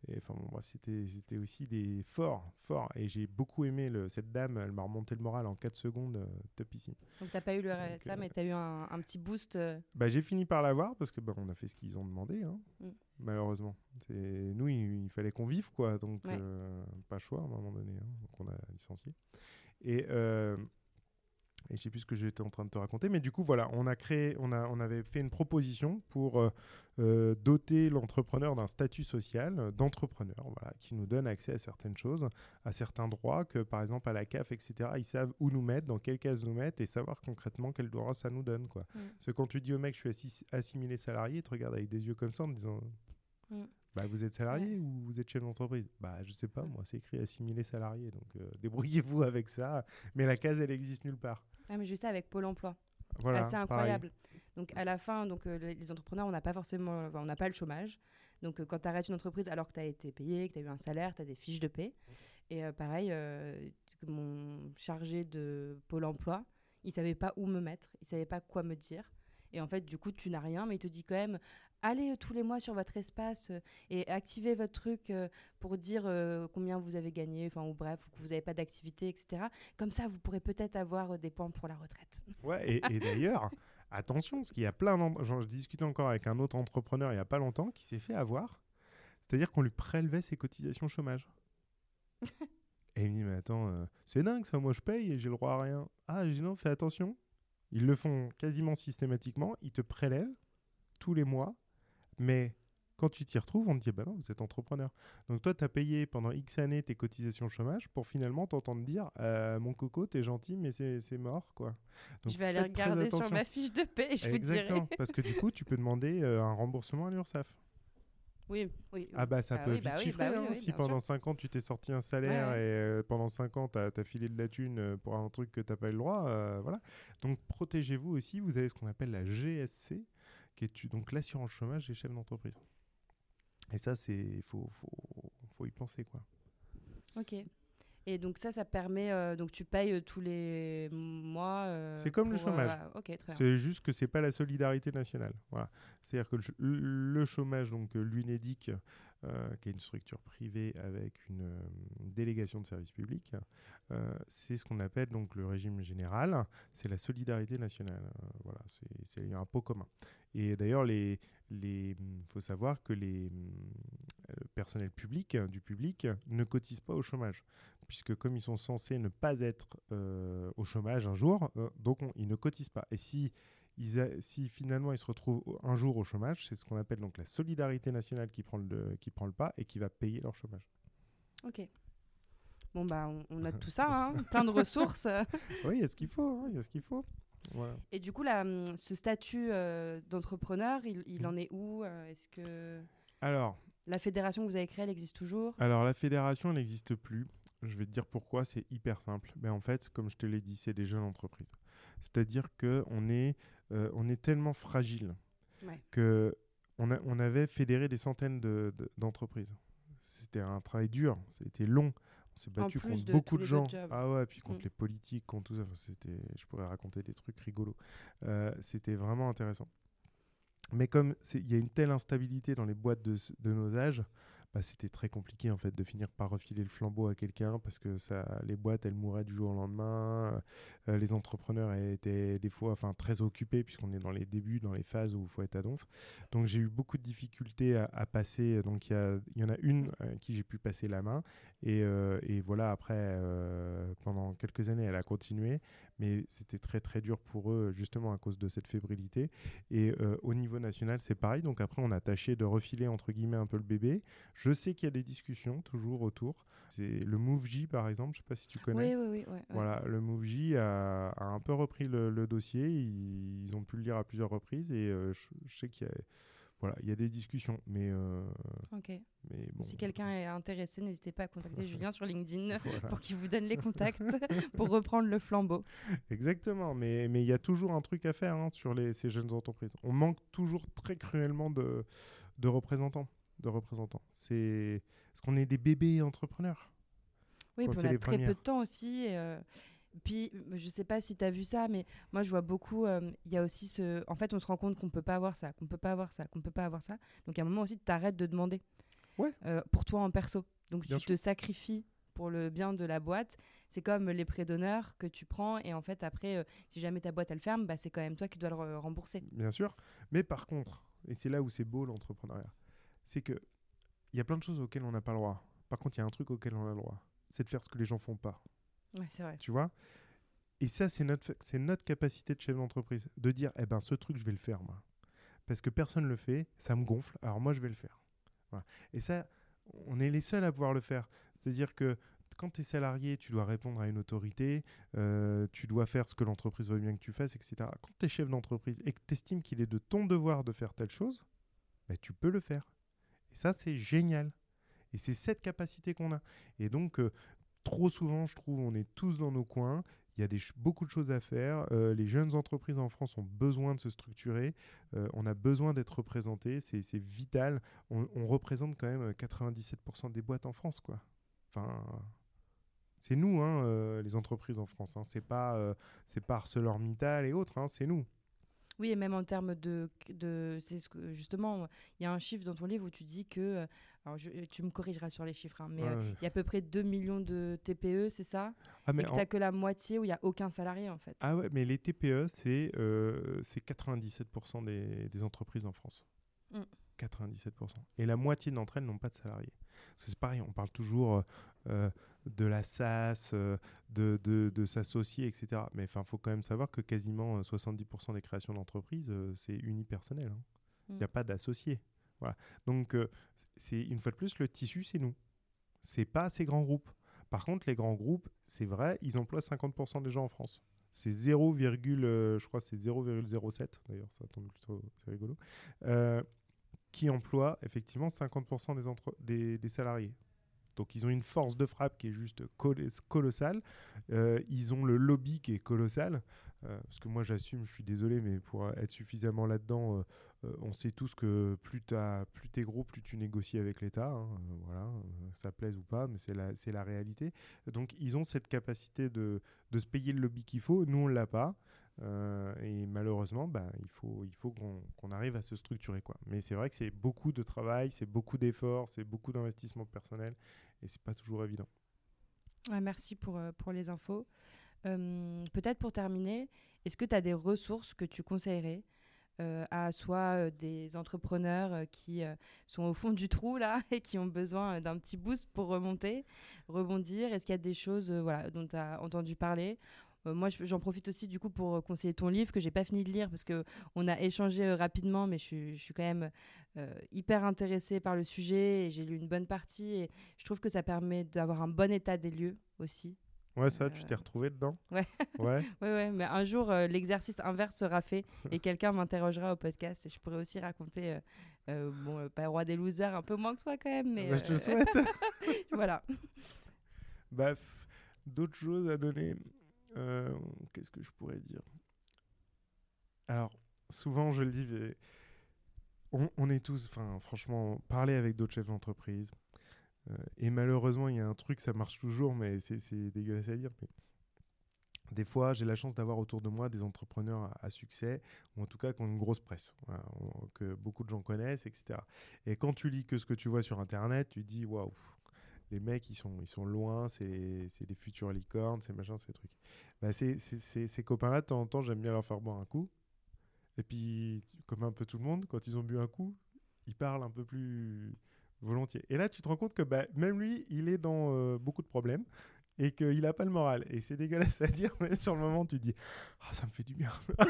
S3: Et enfin bon, bref, c'était aussi des forts, forts. Et j'ai beaucoup aimé le, cette dame. Elle m'a remonté le moral en 4 secondes, euh, topissime.
S1: Donc t'as pas eu le RSA,
S3: euh,
S1: mais t'as eu un, un petit boost. euh,
S3: Bah, j'ai fini par l'avoir parce que bah, on a fait ce qu'ils ont demandé, hein,
S1: Mm.
S3: malheureusement. Nous, il, il fallait qu'on vive quoi, donc
S1: Ouais.
S3: euh, pas choix à un moment donné. hein, donc on a licencié. Et euh, et je sais plus ce que j'étais en train de te raconter, mais du coup voilà, on a créé, on a, on avait fait une proposition pour euh, euh, doter l'entrepreneur d'un statut social euh, d'entrepreneur, voilà, qui nous donne accès à certaines choses, à certains droits que par exemple à la CAF, etc. Ils savent où nous mettre, dans quelle case nous mettre, et savoir concrètement quel droit ça nous donne, quoi.
S1: Mm.
S3: Parce que quand tu dis au mec, je suis assis- assimilé salarié, il te regarde avec des yeux comme ça en te disant.
S1: Mm.
S3: Bah, vous êtes salarié ou vous êtes chef d'entreprise? Bah, je sais pas, moi, c'est écrit assimilé salarié, donc euh, débrouillez-vous avec ça. Mais la case, elle existe nulle part.
S1: Ah, mais j'ai eu ça avec Pôle emploi.
S3: Voilà,
S1: assez
S3: pareil.
S1: incroyable. Donc à la fin, donc euh, les entrepreneurs, on n'a pas forcément, enfin, on n'a pas le chômage. Donc euh, quand tu arrêtes une entreprise alors que tu as été payé, que tu as eu un salaire, tu as des fiches de paie. Et euh, pareil, euh, mon chargé de Pôle emploi, il savait pas où me mettre, il savait pas quoi me dire. Et en fait, du coup, tu n'as rien, mais il te dit quand même, allez euh, tous les mois sur votre espace euh, et activez votre truc euh, pour dire euh, combien vous avez gagné, enfin ou bref, que vous n'avez pas d'activité, etc. Comme ça, vous pourrez peut-être avoir des points pour la retraite.
S3: Ouais, et, et d'ailleurs, attention, parce qu'il y a plein d'en- genre, Je discutais encore avec un autre entrepreneur il y a pas longtemps qui s'est fait avoir. C'est-à-dire qu'on lui prélevait ses cotisations chômage. et il me dit, mais attends, c'est dingue ça, moi je paye et j'ai le droit à rien. Ah, j'ai dit non, fais attention. Ils le font quasiment systématiquement. Ils te prélèvent tous les mois. Mais quand tu t'y retrouves, on te dit, bah non, vous êtes entrepreneur. Donc toi, tu as payé pendant X années tes cotisations chômage pour finalement t'entendre dire, euh, mon coco, t'es gentil, mais c'est mort, quoi. Donc
S1: je vais aller regarder sur ma fiche de paie et je vous dirai.
S3: Exactement, parce que du coup, tu peux demander euh, un remboursement à l'URSSAF.
S1: Oui, oui.
S3: Ah bah ça
S1: Bah
S3: peut
S1: oui,
S3: vite
S1: bah
S3: chiffrer,
S1: bah
S3: hein,
S1: oui,
S3: si pendant
S1: sûr.
S3: 5 ans tu t'es sorti un salaire
S1: Ouais,
S3: et euh, pendant 5 ans tu as, filé de la thune pour un truc que tu pas eu le droit, euh, voilà. Donc protégez-vous aussi, vous avez ce qu'on appelle la GSC, qui est tu- donc l'assurance chômage des chefs d'entreprise. Et ça, c'est il faut, faut, faut y penser quoi.
S1: Ok. Et donc ça, ça permet euh, donc tu payes euh, tous les mois. euh,
S3: C'est comme le
S1: pour, euh,
S3: chômage.
S1: ok, très bien.
S3: C'est juste que c'est pas la solidarité nationale. Voilà. C'est-à-dire que le, ch- le chômage, donc euh, l'UNEDIC, euh, qui est une structure privée avec une, euh, délégation de service public, euh, c'est ce qu'on appelle donc le régime général. C'est la solidarité nationale. Voilà, c'est- un pot commun. Et d'ailleurs, les, les, faut savoir que les euh, le personnel public du public ne cotisent pas au chômage, puisque comme ils sont censés ne pas être au chômage un jour, donc on- ils ne cotisent pas. Et si ils a- si finalement ils se retrouvent un jour au chômage, c'est ce qu'on appelle donc la solidarité nationale qui prend le, qui prend le pas et qui va payer leur chômage.
S1: Ok. Bon bah on, on a tout ça, hein, plein de ressources.
S3: oui, il y a ce qu'il faut, hein, il y a ce qu'il faut. Voilà.
S1: Et du coup là, ce statut euh, d'entrepreneur, il, il
S3: Mm.
S1: en est où euh, Est-ce que
S3: Alors,
S1: la fédération que vous avez créée, elle existe toujours?
S3: Alors la fédération elle n'existe plus. Je vais te dire pourquoi, c'est hyper simple. Mais en fait, comme je te l'ai dit, c'est des jeunes entreprises. C'est-à-dire que on est, euh, on est tellement fragile
S1: Ouais.
S3: que on, a- on avait fédéré des centaines de- de- d'entreprises. C'était un travail dur, c'était long. On s'est battu contre
S1: de
S3: beaucoup de gens. Ah ouais, puis contre
S1: Mm.
S3: les politiques, contre tout ça. Enfin, c'était, je pourrais raconter des trucs rigolos. Euh, c'était vraiment intéressant. Mais comme il y a une telle instabilité dans les boîtes de, de nos âges, bah, c'était très compliqué en fait de finir par refiler le flambeau à quelqu'un parce que ça, les boîtes elles mouraient du jour au lendemain. Euh, les entrepreneurs étaient des fois enfin, très occupés puisqu'on est dans les débuts, dans les phases où il faut être à donf. Donc j'ai eu beaucoup de difficultés à, passer. Donc il y, y en a une à qui j'ai pu passer la main et, euh, et voilà après euh, pendant quelques années elle a continué, mais c'était très très dur pour eux justement à cause de cette fébrilité. Et euh, au niveau national c'est pareil. Donc après on a tâché de refiler entre guillemets un peu le bébé. Je sais qu'il y a des discussions toujours autour. C'est le MoveJ par exemple, je sais pas si tu connais.
S1: Oui, oui, oui. ouais, ouais.
S3: Voilà, le MoveJ a, a un peu repris le, le dossier. Ils, ils ont pu le lire à plusieurs reprises et je, je sais qu'il y a, voilà, il y a des discussions, mais, euh, mais bon.
S1: Si quelqu'un est intéressé, n'hésitez pas à contacter Julien sur LinkedIn
S3: Voilà.
S1: pour qu'il vous donne les contacts pour reprendre le flambeau.
S3: Exactement, mais mais il y a toujours un truc à faire hein, sur les, ces jeunes entreprises. On manque toujours très cruellement de, de représentants. De représentants. C'est parce qu'on est des bébés entrepreneurs.
S1: Oui, puis on a très peu de temps aussi. et, euh, Puis, je sais pas si tu as vu ça, mais moi, je vois beaucoup. euh, Il y a aussi ce. En fait, on se rend compte qu'on peut pas avoir ça, qu'on peut pas avoir ça, qu'on peut pas avoir ça. Donc, à un moment aussi, tu arrêtes de demander.
S3: Ouais.
S1: Euh, pour toi en perso. Donc,
S3: Bien
S1: tu te sacrifies pour le bien de la boîte. C'est comme les prêts d'honneur que tu prends. Et en fait, après, euh, si jamais ta boîte, elle ferme, bah, c'est quand même toi qui dois le re- rembourser.
S3: Bien sûr. Mais par contre, et c'est là où c'est beau l'entrepreneuriat, c'est que il y a plein de choses auxquelles on n'a pas le droit. Par contre, il y a un truc auquel on a le droit. C'est de faire ce que les gens font pas. Tu vois? Et ça, c'est notre, c'est notre capacité de chef d'entreprise. De dire, eh ben, ce truc, je vais le faire, moi. Parce que personne ne le fait, ça me gonfle, alors moi, je vais le faire. Et ça, on est les seuls à pouvoir le faire. C'est-à-dire que quand tu es salarié, tu dois répondre à une autorité, euh, tu dois faire ce que l'entreprise veut bien que tu fasses, etc. Quand tu es chef d'entreprise et que tu estimes qu'il est de ton devoir de faire telle chose, bah, tu peux le faire. Et ça, c'est génial. Et c'est cette capacité qu'on a. Et donc, euh, trop souvent, je trouve, on est tous dans nos coins. Il y a beaucoup de choses à faire. Euh, les jeunes entreprises en France ont besoin de se structurer. Euh, on a besoin d'être représentés. C'est vital. On, représente quand même euh, 97% des boîtes en France, quoi. Enfin, c'est nous, hein, euh, les entreprises en France. Hein. C'est pas, euh, c'est pas ArcelorMittal et autres. hein, c'est nous.
S1: Oui, et même en termes de. de c'est ce que, justement, il y a un chiffre dans ton livre où tu dis que. euh, Alors, je- tu me corrigeras sur les chiffres, hein, mais euh,
S3: Ouais.
S1: il y a à peu près 2 millions de TPE, c'est ça?
S3: Ah, mais
S1: Et que
S3: en-
S1: tu n'as que la moitié où il n'y a aucun salarié, en fait.
S3: ah ouais, mais les TPE, c'est euh, c'est 97% des, des entreprises en France.
S1: Mm.
S3: 97%. Et la moitié d'entre elles n'ont pas de salariés. C'est pareil, on parle toujours euh, euh, de la SAS, euh, de, de, de s'associer, etc. Mais il faut quand même savoir que quasiment euh, 70% des créations d'entreprises, euh, c'est unipersonnel. hein. Il n'y a
S1: Mm.
S3: pas d'associés. Voilà. Donc, c'est une fois de plus, le tissu, c'est nous. C'est pas ces grands groupes. Par contre, les grands groupes, c'est vrai, ils emploient 50% des gens en France. C'est 0, euh, je crois c'est 0,07 d'ailleurs, ça tombe plutôt, c'est rigolo, euh, qui emploie effectivement 50% des, salariés. Donc ils ont une force de frappe qui est juste col- colossale. Euh, ils ont le lobby qui est colossal. Euh, parce que moi j'assume, je suis désolé, mais pour euh, être suffisamment là-dedans, on sait tous que plus tu es gros, plus tu négocies avec l'État. hein, voilà, ça plaise ou pas, mais c'est la, la réalité. Donc ils ont cette capacité de, de se payer le lobby qu'il faut. Nous, on ne l'a pas. Euh, et malheureusement, bah, il faut, il faut qu'on qu'on arrive à se structurer. Quoi. Mais c'est vrai que c'est beaucoup de travail, c'est beaucoup d'efforts, c'est beaucoup d'investissement personnel, et c'est pas toujours évident.
S1: Merci pour, euh, pour les infos. Euh, Peut-être pour terminer, est-ce que tu as des ressources que tu conseillerais euh, à soit des entrepreneurs qui sont au fond du trou là et qui ont besoin d'un petit boost pour remonter, rebondir? Est-ce qu'il y a des choses voilà, dont tu as entendu parler? Moi, je- j'en profite aussi du coup pour euh, conseiller ton livre que j'ai pas fini de lire parce que on a échangé euh, rapidement, mais je suis, je suis quand même euh, hyper intéressée par le sujet et j'ai lu une bonne partie et je trouve que ça permet d'avoir un bon état des lieux aussi.
S3: Ouais, ça, tu
S1: Euh,
S3: t'es retrouvé dedans?
S1: ouais.
S3: Ouais.
S1: Ouais, ouais, mais un jour, euh, l'exercice inverse sera fait et quelqu'un m'interrogera au podcast et je pourrais aussi raconter, euh, euh, bon, euh, pas roi des losers, un peu moins que soi quand même, mais
S3: Bah, je te
S1: euh,
S3: le souhaite.
S1: voilà.
S3: Bah, f- d'autres choses à donner? Euh, Qu'est-ce que je pourrais dire? Alors, souvent, je le dis, on, est tous, franchement, parler avec d'autres chefs d'entreprise. euh, et malheureusement, il y a un truc, ça marche toujours, mais c'est dégueulasse à dire. Des fois, j'ai la chance d'avoir autour de moi des entrepreneurs à, succès, ou en tout cas qui ont une grosse presse, on- que beaucoup de gens connaissent, etc. Et quand tu lis que ce que tu vois sur Internet, tu dis waouh, les mecs, ils sont, ils sont loin, c'est des futures licornes, c'est machin, ces trucs. Bah, c'est- c'est- ces copains-là, de temps en temps, j'aime bien leur faire boire un coup. Et puis, comme un peu tout le monde, quand ils ont bu un coup, ils parlent un peu plus volontiers. Et là, tu te rends compte que bah, même lui, il est dans euh, beaucoup de problèmes et qu'il n'a pas le moral. Et c'est dégueulasse à dire, mais sur le moment, tu te dis Ah, ça me fait du bien.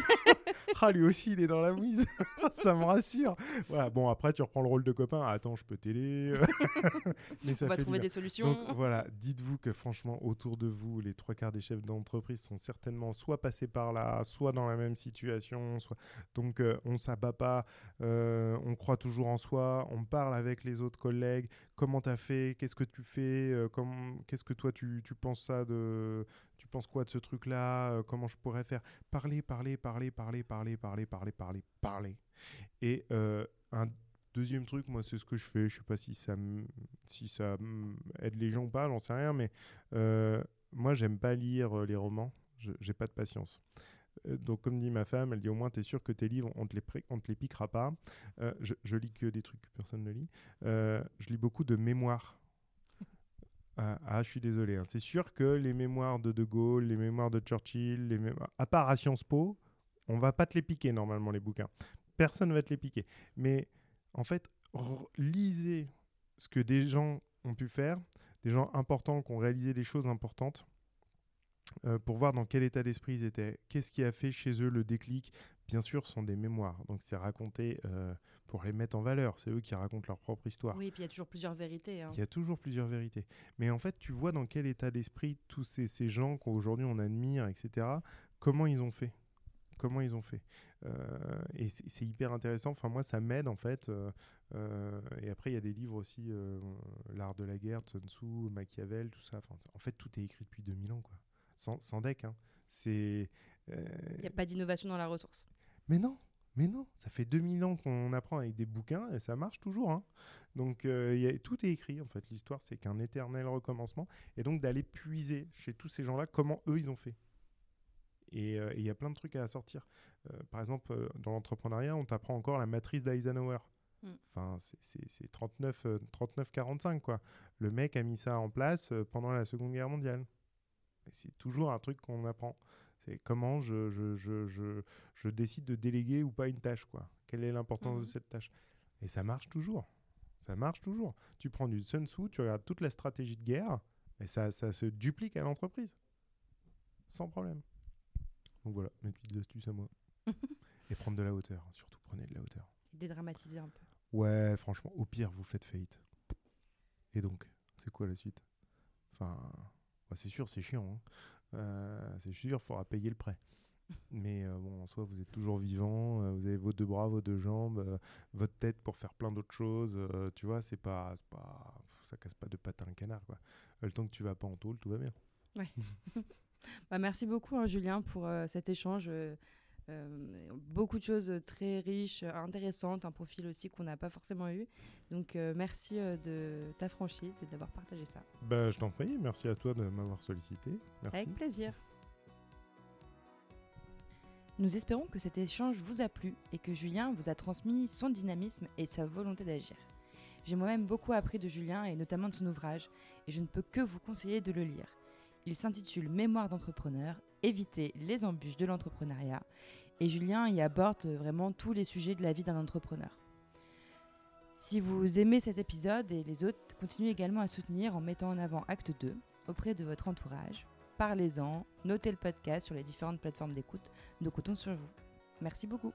S3: ah, lui aussi, il est dans la mouise. ça me rassure. Voilà, bon, après, tu reprends le rôle de copain. Attends, je peux t'aider. mais ça
S1: On va
S3: fait
S1: trouver
S3: bien.
S1: des solutions.
S3: Donc voilà, dites-vous que franchement, autour de vous, les trois quarts des chefs d'entreprise sont certainement soit passés par là, soit dans la même situation. Soit... Donc euh, on ne s'abat pas, euh, on croit toujours en soi, on parle avec les autres collègues. Comment tu as fait? Qu'est-ce que tu fais? Euh, Qu'est-ce que toi tu, tu penses ça de... Penses quoi de ce truc-là Euh, Comment je pourrais faire? Parler, parler, parler, parler, parler, parler, parler, parler, parler. Et euh, un Deuxième truc, moi, c'est ce que je fais. Je sais pas si ça, si ça aide les gens ou pas, j'en sais rien, mais euh, moi, j'aime pas lire les romans. J'ai pas de patience. Donc, comme dit ma femme, elle dit au moins, tu es sûr que tes livres, on te les, on te les piquera pas. Je, je lis que des trucs que personne ne lit. Je lis beaucoup de mémoires. Ah, ah, je suis désolé. hein. C'est sûr que les mémoires de De Gaulle, les mémoires de Churchill, les mémoires... à part à Sciences Po, on va pas te les piquer normalement, les bouquins. Personne ne va te les piquer. Mais en fait, lisez ce que des gens ont pu faire, des gens importants qui ont réalisé des choses importantes, euh, pour voir dans quel état d'esprit ils étaient, qu'est-ce qui a fait chez eux le déclic. Bien sûr, sont des mémoires, donc c'est raconté euh, pour les mettre en valeur. C'est eux qui racontent leur propre histoire.
S1: Oui, puis il y a toujours plusieurs vérités. hein.
S3: Il y a toujours plusieurs vérités. Mais en fait, tu vois dans quel état d'esprit tous ces, ces gens qu'aujourd'hui on admire, etc., comment ils ont fait? Comment ils ont fait? Euh, et c'est hyper intéressant. Enfin, moi, ça m'aide, en fait. euh, euh, et après, il y a des livres aussi, L'art de la guerre, Sun Tzu, Machiavel, tout ça. Enfin, en fait, tout est écrit depuis 2000 ans, quoi. Sans, sans deck, hein. C'est...
S1: Il n'y a pas d'innovation dans la ressource.
S3: Mais non, mais non, ça fait 2000 ans qu'on apprend avec des bouquins et ça marche toujours. hein. Donc euh, y a- tout est écrit en fait. L'histoire c'est qu'un éternel recommencement et donc d'aller puiser chez tous ces gens-là comment eux ils ont fait. Et euh, il y a plein de trucs à sortir. Euh, par exemple, euh, dans l'entrepreneuriat, on t'apprend encore la matrice d'Eisenhower.
S1: Mm.
S3: Enfin, c'est- c'est c'est 39, euh, 39-45 quoi. Le mec a mis ça en place euh, pendant la Seconde Guerre mondiale. C'est toujours un truc qu'on apprend. C'est comment je, je, je, je, je décide de déléguer ou pas une tâche, quoi. Quelle est l'importance de
S1: Mhm.
S3: cette tâche? Et ça marche toujours. Ça marche toujours. Tu prends du Sun Tzu, tu regardes toute la stratégie de guerre, et ça, ça se duplique à l'entreprise. Sans problème. Donc voilà, mes petites astuces à moi. et prendre de la hauteur, surtout prenez de la hauteur.
S1: Dédramatiser un peu.
S3: Ouais, franchement, au pire, vous faites faillite. Et donc, c'est quoi la suite? Enfin, bah, c'est sûr, c'est chiant. hein. Euh, c'est sûr, il faudra payer le prêt. Mais euh, bon, en soi, vous êtes toujours vivant, euh, vous avez vos deux bras, vos deux jambes, votre tête pour faire plein d'autres choses. tu vois, c'est pas, pas, ça casse pas de à un canard, quoi. Le temps que tu vas pas en tôle, tout va bien.
S1: Bah, merci beaucoup, hein, Julien, pour cet échange. Euh, beaucoup de choses très riches, intéressantes, un profil aussi qu'on n'a pas forcément eu. Donc euh, merci euh, de ta franchise et d'avoir partagé ça.
S3: Bah, je t'en prie, merci à toi de m'avoir sollicité. Merci.
S1: Avec plaisir. Nous espérons que cet échange vous a plu et que Julien vous a transmis son dynamisme et sa volonté d'agir. J'ai moi-même beaucoup appris de Julien et notamment de son ouvrage et je ne peux que vous conseiller de le lire. Il s'intitule Mémoire d'entrepreneur, éviter les embûches de l'entrepreneuriat et Julien y aborde vraiment tous les sujets de la vie d'un entrepreneur. Si vous aimez cet épisode et les autres, continuez également à soutenir en mettant en avant Acte 2 auprès de votre entourage. Parlez-en, notez le podcast sur les différentes plateformes d'écoute. Nous comptons sur vous. Merci beaucoup.